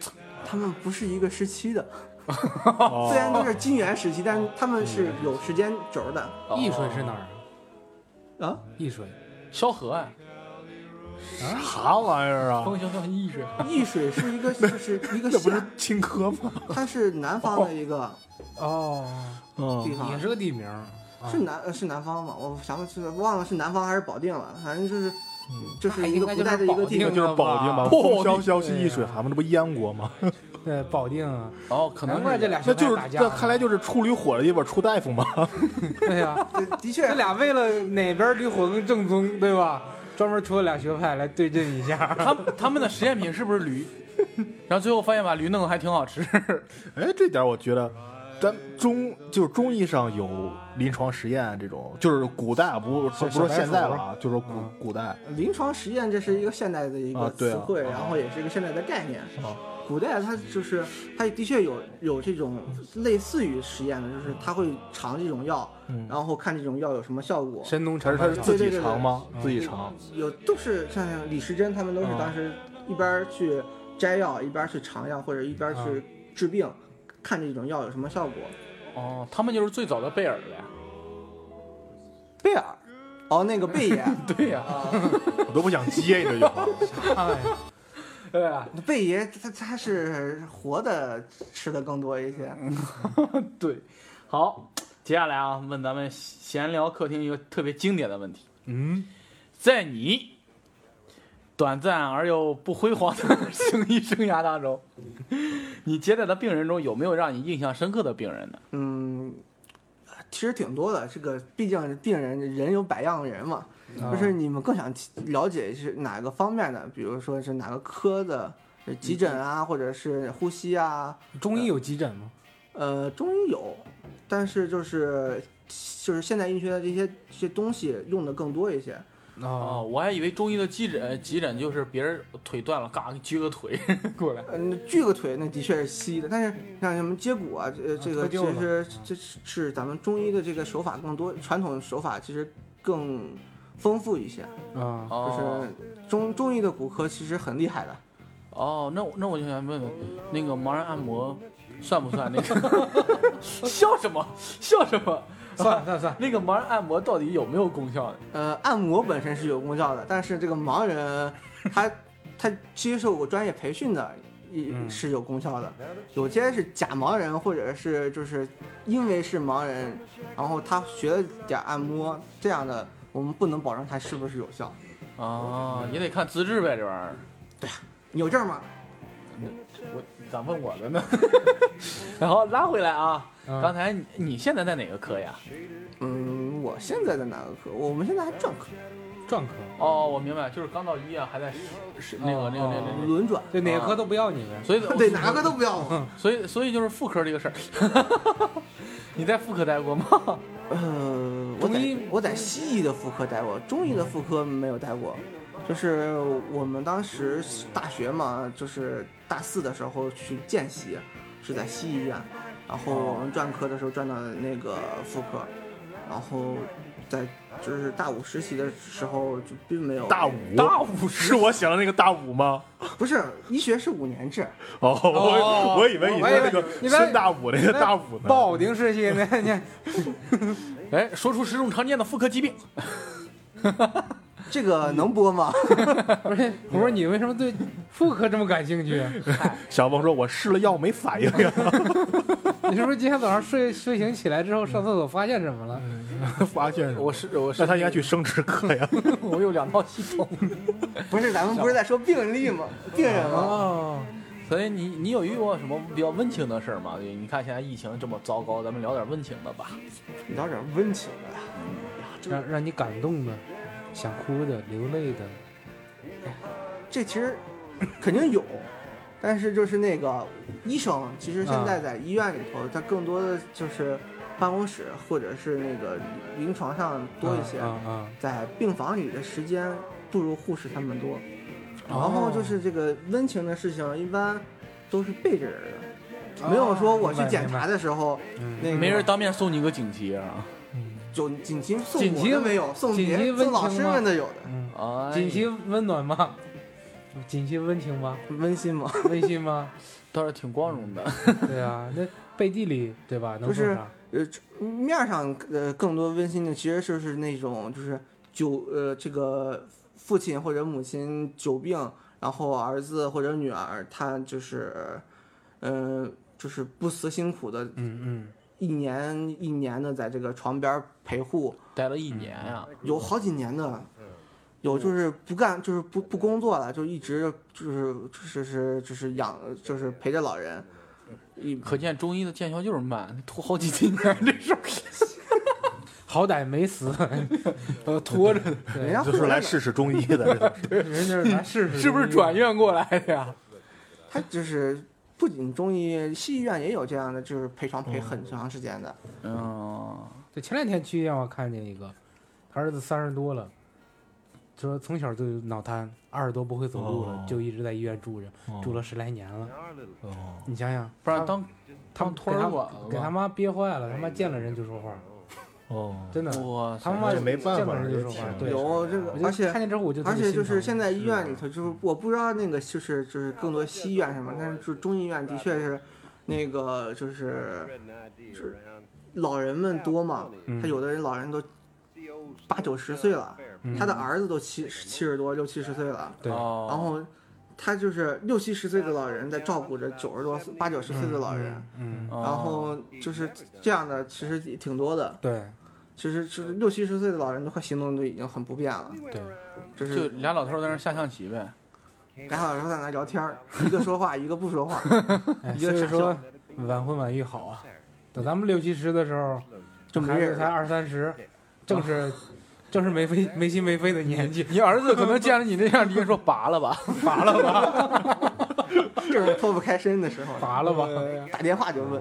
他们不是一个时期的，<laughs> 哦虽然都是金元时期，但是他们是有时间轴的易水是哪儿啊？啊。易水萧何啊，啥玩意儿啊？风萧萧易水，<laughs> 易水是一个 <laughs> 就是一个这不是县，青稞吗？它是南方的一个哦，嗯地，方，也是个地名是南呃是南方吗？我想不是忘了是南方还是保定了，反正就是就是一个那应该古代的一个地方就是保定。嘛，保风萧萧兮易水寒嘛，这不燕国吗？对，保定啊，哦，可能难怪这俩学那就是派打架呢。这看来就是出驴火的地方出大夫嘛。<laughs> 对呀，<laughs> 的确这俩为了哪边驴火更正宗，对吧？专门出了俩学派来对阵一下。他们他们的实验品是不是驴？<laughs> 然后最后发现把驴弄得还挺好吃。哎，这点我觉得，咱中就是中医上有临床实验这种，就是古代啊，不小不说现在了啊，就是古嗯古代。临床实验这是一个现代的一个词汇，然后也是一个现代的概念。啊古代它就是它的确有有这种类似于实验的，就是他会尝这种药，嗯，然后看这种药有什么效果。神农尝他是自己尝吗？自己尝。有都是像李时珍他们都是啊当时一边儿去摘药，一边儿去尝药，或者一边儿去治病，看这种药有什么效果。哦，他们就是最早的贝尔呗。贝尔，哦，那个贝爷，<laughs> 对呀、我都不想接你这句 <laughs> 对啊，贝爷他他是活的吃的更多一些。<laughs> 对。好，接下来啊，问咱们闲聊客厅一个特别经典的问题，嗯，在你短暂而又不辉煌的 <laughs> 行医生涯当中，<laughs> 你接待的病人中有没有让你印象深刻的病人呢？嗯，其实挺多的。这个毕竟病人人有百样人嘛，啊就是你们更想了解是哪个方面的，比如说是哪个科的，急诊啊，或者是呼吸啊。中医有急诊吗？呃，中医有，但是就是就是现代医学的这些这些东西用的更多一些。哦，哦，我还以为中医的急诊急诊就是别人腿断了，嘎撅个腿 <laughs> 过来。嗯，锯个腿那的确是西医的，但是像什么接骨啊，这这个其实这是是咱们中医的这个手法更多，传统手法其实更丰富一些。啊，就哦是中中医的骨科其实很厉害的。哦，那我那我就想问问，那个盲人按摩算不算那个？<laughs> 笑什么？笑什么？<laughs> 算了算了算了，那个盲人按摩到底有没有功效呢？呃，按摩本身是有功效的，但是这个盲人他 <laughs> 他接受过专业培训的，一嗯是有功效的，有些是假盲人，或者是就是因为是盲人，然后他学了点按摩这样的，我们不能保证他是不是有效。哦，也得看资质呗，这玩意儿。你有证吗？我咋问我的呢？<laughs> 然后拉回来啊，嗯刚才你你现在在哪个科呀？嗯，我现在在哪个科？我们现在还转科，转科，哦，我明白，就是刚到医院还在是是那个那个那个，轮转，对哪个科都不要你们。所以对哪个都不要我。<laughs> 所以所以就是妇科这个事儿，<laughs> 你在妇科待过吗？呃，我在我在西医的妇科待过，中医的妇科没有待过。就是我们当时大学嘛，就是大四的时候去见习，是在西医院，然后我们专科的时候转到那个妇科，然后在就是大五实习的时候就并没有大五，大五是我想的那个大五吗？不是医学是五年制，哦，哦我我以为你说那个你在深大五那个大五呢。保定实习呢，你 <laughs> 哎，说出十种常见的妇科疾病。这个能播吗？<laughs> 不是？我说你为什么对妇科这么感兴趣？<laughs> 小峰说：“我试了药没反应呀。<laughs> 你是不是今天早上睡睡醒起来之后上厕所发现什么了？”发现我是我是，那他应该去生殖科呀。我有两套系统。不是，咱们不是在说病例吗？病人吗？哦，所以你你有遇过什么比较温情的事儿吗？你看现在疫情这么糟糕，咱们聊点温情的吧。聊点温情的。让让你感动的、想哭的、流泪的，这其实 <coughs> 肯定有，但是就是那个医生，其实现在在医院里头，他更多的就是办公室或者是那个临床上多一些，啊啊在病房里的时间不如护士他们多。然哦后就是这个温情的事情，一般都是背着人的，啊没有说我去检查的时候，嗯那个没人当面送你个锦旗啊！就锦旗送锦旗我的没有，送锦旗送老师们的有的，嗯，哎，锦旗温暖吗？锦旗温情吗？<laughs> 温馨吗？<laughs> 温馨吗？倒是挺光荣的。<laughs> 对啊，那背地里对吧？能就是？呃，面儿上呃更多温馨的，其实就是那种就是久呃这个父亲或者母亲久病，然后儿子或者女儿他就是嗯、呃就是不辞辛苦的嗯嗯，一年一年的在这个床边儿陪护，待了一年呀、有好几年的，有就是不干就是不不工作了，就一直就是就是是就是养就是陪着老人，一可见中医的见效就是慢，拖好几年这事儿。<laughs> 好歹没死，呃，拖着，<laughs> 人家就是来试试中医的，人家是来试试，是不是转？院过来的呀？他就是不仅中医，西医院也有这样的，就是陪床陪很长时间的。嗯，对，前两天去医院我看见一个，他儿子三十多了，说从小就有脑瘫，二十多不会走路了，哦。就一直在医院住着，住了十来年了。哦，你想想，他不然当他当托儿给他管给他妈憋坏了，他妈见了人就说话，哦，真的，哇塞，他妈也没办见法了人就说话也，挺对，有这个我，就而且看见之后我就特而且就是现在医院里头，就是我不知道那个就是就是更多西医院什么，但是就中医院的确是那个就是就是老人们多嘛，嗯。他有的人老人都八九十岁了，嗯。他的儿子都七七十多六七十岁了，对，哦，然后他就是六七十岁的老人在照顾着九十多岁八九十岁的老人，嗯，哦然后就是这样的其实挺多的，对。其实就是六七十岁的老人都快行动都已经很不便了，对，就就是俩老头在那下象棋呗。俩老头在那聊天，一个说话，一个不说话。<laughs> 哎，一个傻所以说晚婚晚育好啊，等咱们六七十的时候，就没人了。孩子才二三十，正是正是没飞没心没肺的年纪，你儿子可能见了你这样，直接说拔了吧，<laughs> 拔了吧。正是脱不开身的时候，拔了吧？打电话就问。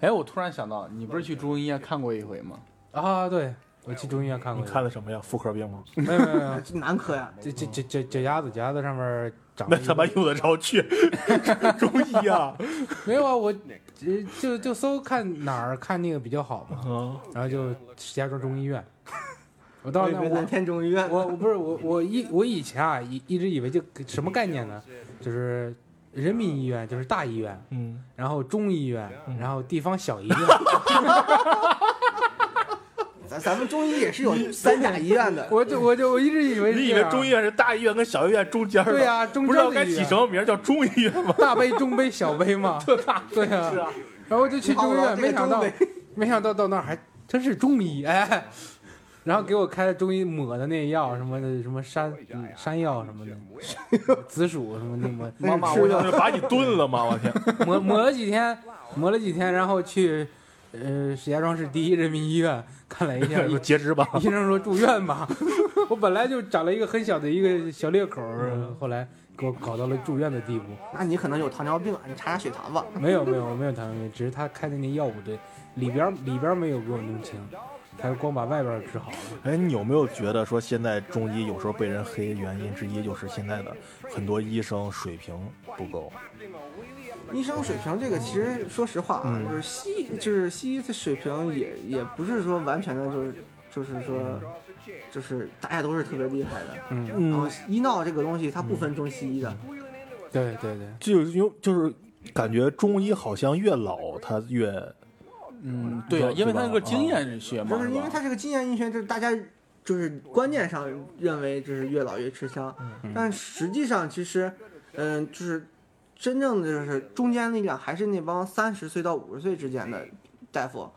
哎，我突然想到，你不是去中医院看过一回吗？啊，对，我去中医院看过你，看的什么呀？妇科病吗？没有没有没有，<laughs> 这男科呀，这这这这这鸭子鸭子上面长那他妈用得着去 <laughs> 中医啊？没有啊？我呃就就搜看哪儿看那个比较好嘛，嗯，然后就石家庄中医院。我到那蓝天中医院。我我不是我我以我以前啊一一直以为就什么概念呢？就是人民医院就是大医院，嗯，然后中医院，然后地方小医院。<laughs> 咱咱们中医也是有三甲医院的。<laughs> 我就我就我一直以为是你以为中医院是大医院跟小医院中间儿？对呀、中不知道该起什么名儿，叫中医院吗？大杯、中杯、小杯嘛，<laughs> 对呀、是啊，然后就去中医院，没想到没想到到那儿还真是中医哎，然后给我开的中医抹的那药什么的，什么山嗯山药什么的，紫薯什么的抹，妈妈，我把你炖了吗？我天！<laughs> 抹抹了几天，抹了几天，然后去呃石家庄市第一人民医院看了一下，医截肢吧。医生说住院吧，<laughs> 我本来就长了一个很小的一个小裂口，后来给我搞到了住院的地步。那你可能有糖尿病啊，你查查血糖吧。没有没有我没有糖尿病，只是他开的那药不对，里边里边没有给我弄清，他光把外边治好了。哎，你有没有觉得说现在中医有时候被人黑，原因之一就是现在的很多医生水平不够？医生水平这个，其实说实话啊，嗯。就是西医，就是西医的水平也也不是说完全的，就是就是说，就是大家都是特别厉害的。嗯，然后嗯，医闹这个东西，它不分中西医的。对对对，就因就是感觉中医好像越老它越嗯，对啊、因为它那个经验学嘛，就是因为它这个经验医学，就是大家就是观念上认为就是越老越吃香，但实际上其实，嗯，就是真正的就是中间力量还是那帮三十岁到五十岁之间的大夫，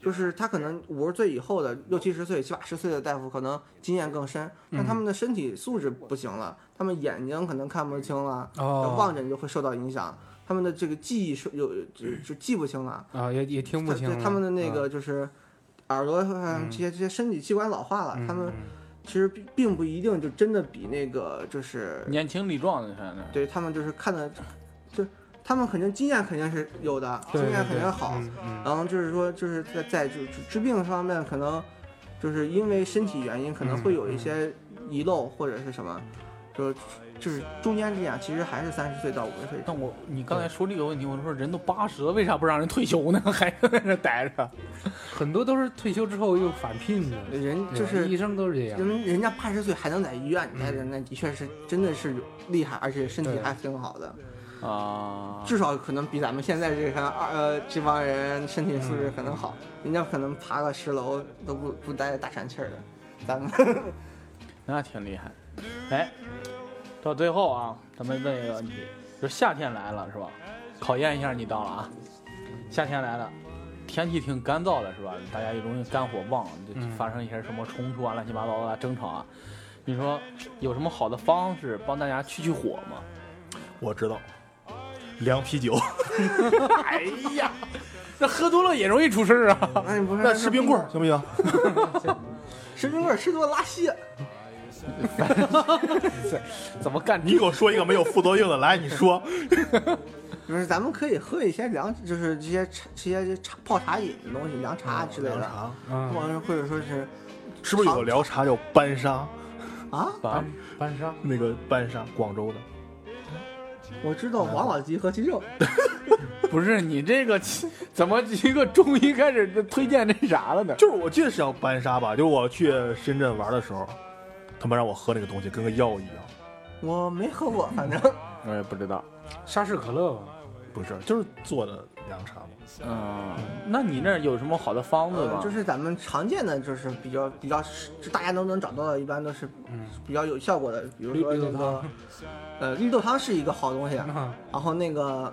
就是他可能五十岁以后的六七十岁、七八十岁的大夫可能经验更深，但他们的身体素质不行了，他们眼睛可能看不清了，哦，望诊就会受到影响。他们的这个记忆是有就就记不清了，啊也也听不清了他们的那啊个就是耳朵呃这些这些身体器官老化了，他们嗯其实并并不一定就真的比那个就是年轻力壮的现在。对他们就是看的，就他们肯定经验肯定是有的，经验肯定好，然后就是说就是在在就就治病方面可能就是因为身体原因可能会有一些遗漏或者是什么，就就是中间这样其实还是三十岁到五十岁。但我你刚才说这个问题，我说人都八十了，为啥不让人退休呢？<laughs> 还在那待着？<laughs> 很多都是退休之后又返聘的，人就是医生都是这样。人人家八十岁还能在医院待着，那的确是真的是厉害，而且身体还挺好的，啊，至少可能比咱们现在这个二呃这帮人身体素质可能好，人家可能爬个十楼都不不带大喘气儿的，咱们 <laughs> 那挺厉害。哎，到最后啊，咱们问一个问题，就是夏天来了是吧？考验一下你到了啊，夏天来了。天气挺干燥的，是吧？大家也容易肝火旺，就嗯发生一些什么冲突啊、乱七八糟的争吵啊。你说有什么好的方式帮大家去去火吗？我知道，凉啤酒。<laughs> 哎呀，那喝多了也容易出事儿啊！那你不是那吃冰棍儿，行不行？<laughs> 吃冰棍儿吃多了拉稀，<laughs> 怎么干？你给我说一个没有副作用的，来，你说。<laughs> 就是咱们可以喝一些凉，就是这些茶这些茶泡茶饮的东西，凉茶之类的，凉茶，嗯，或者或者说是是不是有个凉茶叫班沙？啊，班，班沙那个班沙，广州的。我知道王老吉和鸡肉。不是你这个怎么一个中医开始推荐那啥了呢？就是我记得是叫班沙吧，就是我去深圳玩的时候，他们让我喝那个东西，跟个药一样。我没喝过，反正 <laughs> 我也不知道。沙士可乐吧，不是，就是做的凉茶嘛。嗯，那你那儿有什么好的方子吗？呃，就是咱们常见的，就是比较比较，就大家都能找到的，一般都是嗯，比较有效果的，比如绿绿豆说那个汤，呃绿豆汤是一个好东西，啊然后那个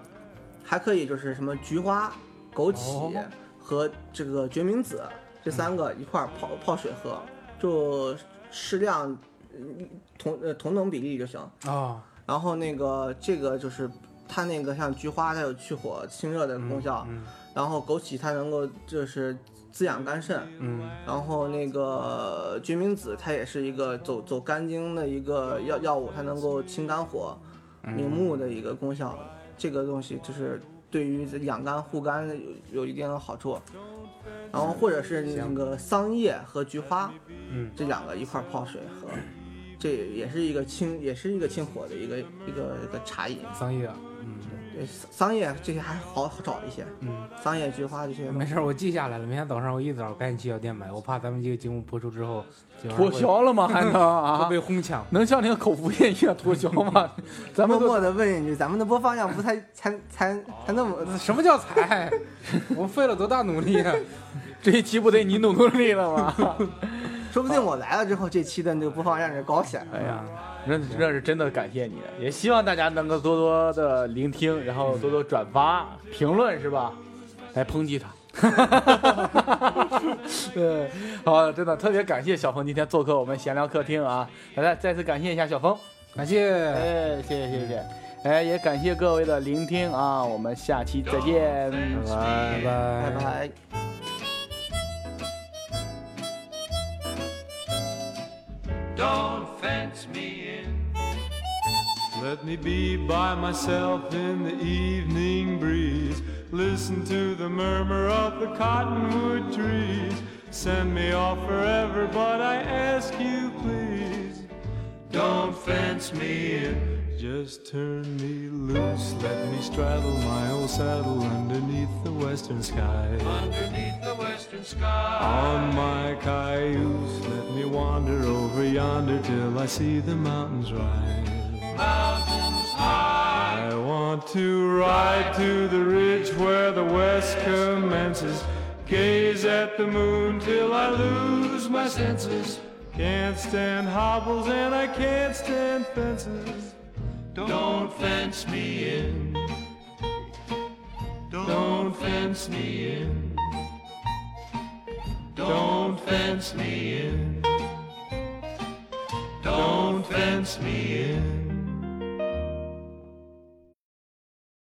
还可以就是什么菊花、枸杞哦和这个决明子这三个一块儿泡泡水喝，就适量嗯同呃同等比例就行。啊，然后那个这个就是它那个像菊花，它有去火清热的功效，嗯然后枸杞它能够就是滋养肝肾，嗯。然后那个决明子它也是一个走走肝经的一个药药物，它能够清肝火、明目的一个功效。这个东西就是对于养肝护肝有有一定的好处。然后或者是那个桑叶和菊花嗯这两个一块泡水喝，这也是一个清也是一个清火的一个一个一个茶饮。桑叶，商业这些还好好找一些，嗯，商业菊花这些没事儿，我记下来了。明天早上我一早赶紧去药店买，我怕咱们这个节目播出之后，就脱销了吗？<laughs> 还能会啊？被哄抢。能像那个口服液一样脱销吗？<laughs> 咱们默默的问一句，咱们的播放量不才才才才那么，什么叫才？我们费了多大努力啊！<laughs> 这一期不得你努努力了吗？说不定我来了之后，这期的那个播放量就高起来了。哎呀，那那是真的感谢你，也希望大家能够多多的聆听，然后多多转发、评论，是吧？来抨击他。<laughs> 对，好，真的特别感谢小峰今天做客我们闲聊客厅啊！大家再次感谢一下小峰，感谢，哎，谢谢谢谢，哎，也感谢各位的聆听啊！我们下期再见，拜拜拜拜拜。Don't fence me in. Let me be by myself in the evening breeze. Listen to the murmur of the cottonwood trees. Send me off forever, but I ask you please. Don't fence me in. Just turn me loose. Let me straddle my old saddle underneath the western sky. Underneath the western sky. On my cayuse, let me wander over yonder till I see the mountains rise. Mountains high. I want to ride to the ridge where the west commences. Gaze at the moon till I lose my senses. Can't stand hobbles and I can't stand fences. Don't fence me in. Don't fence me in. Don't fence me in. Don't fence me in.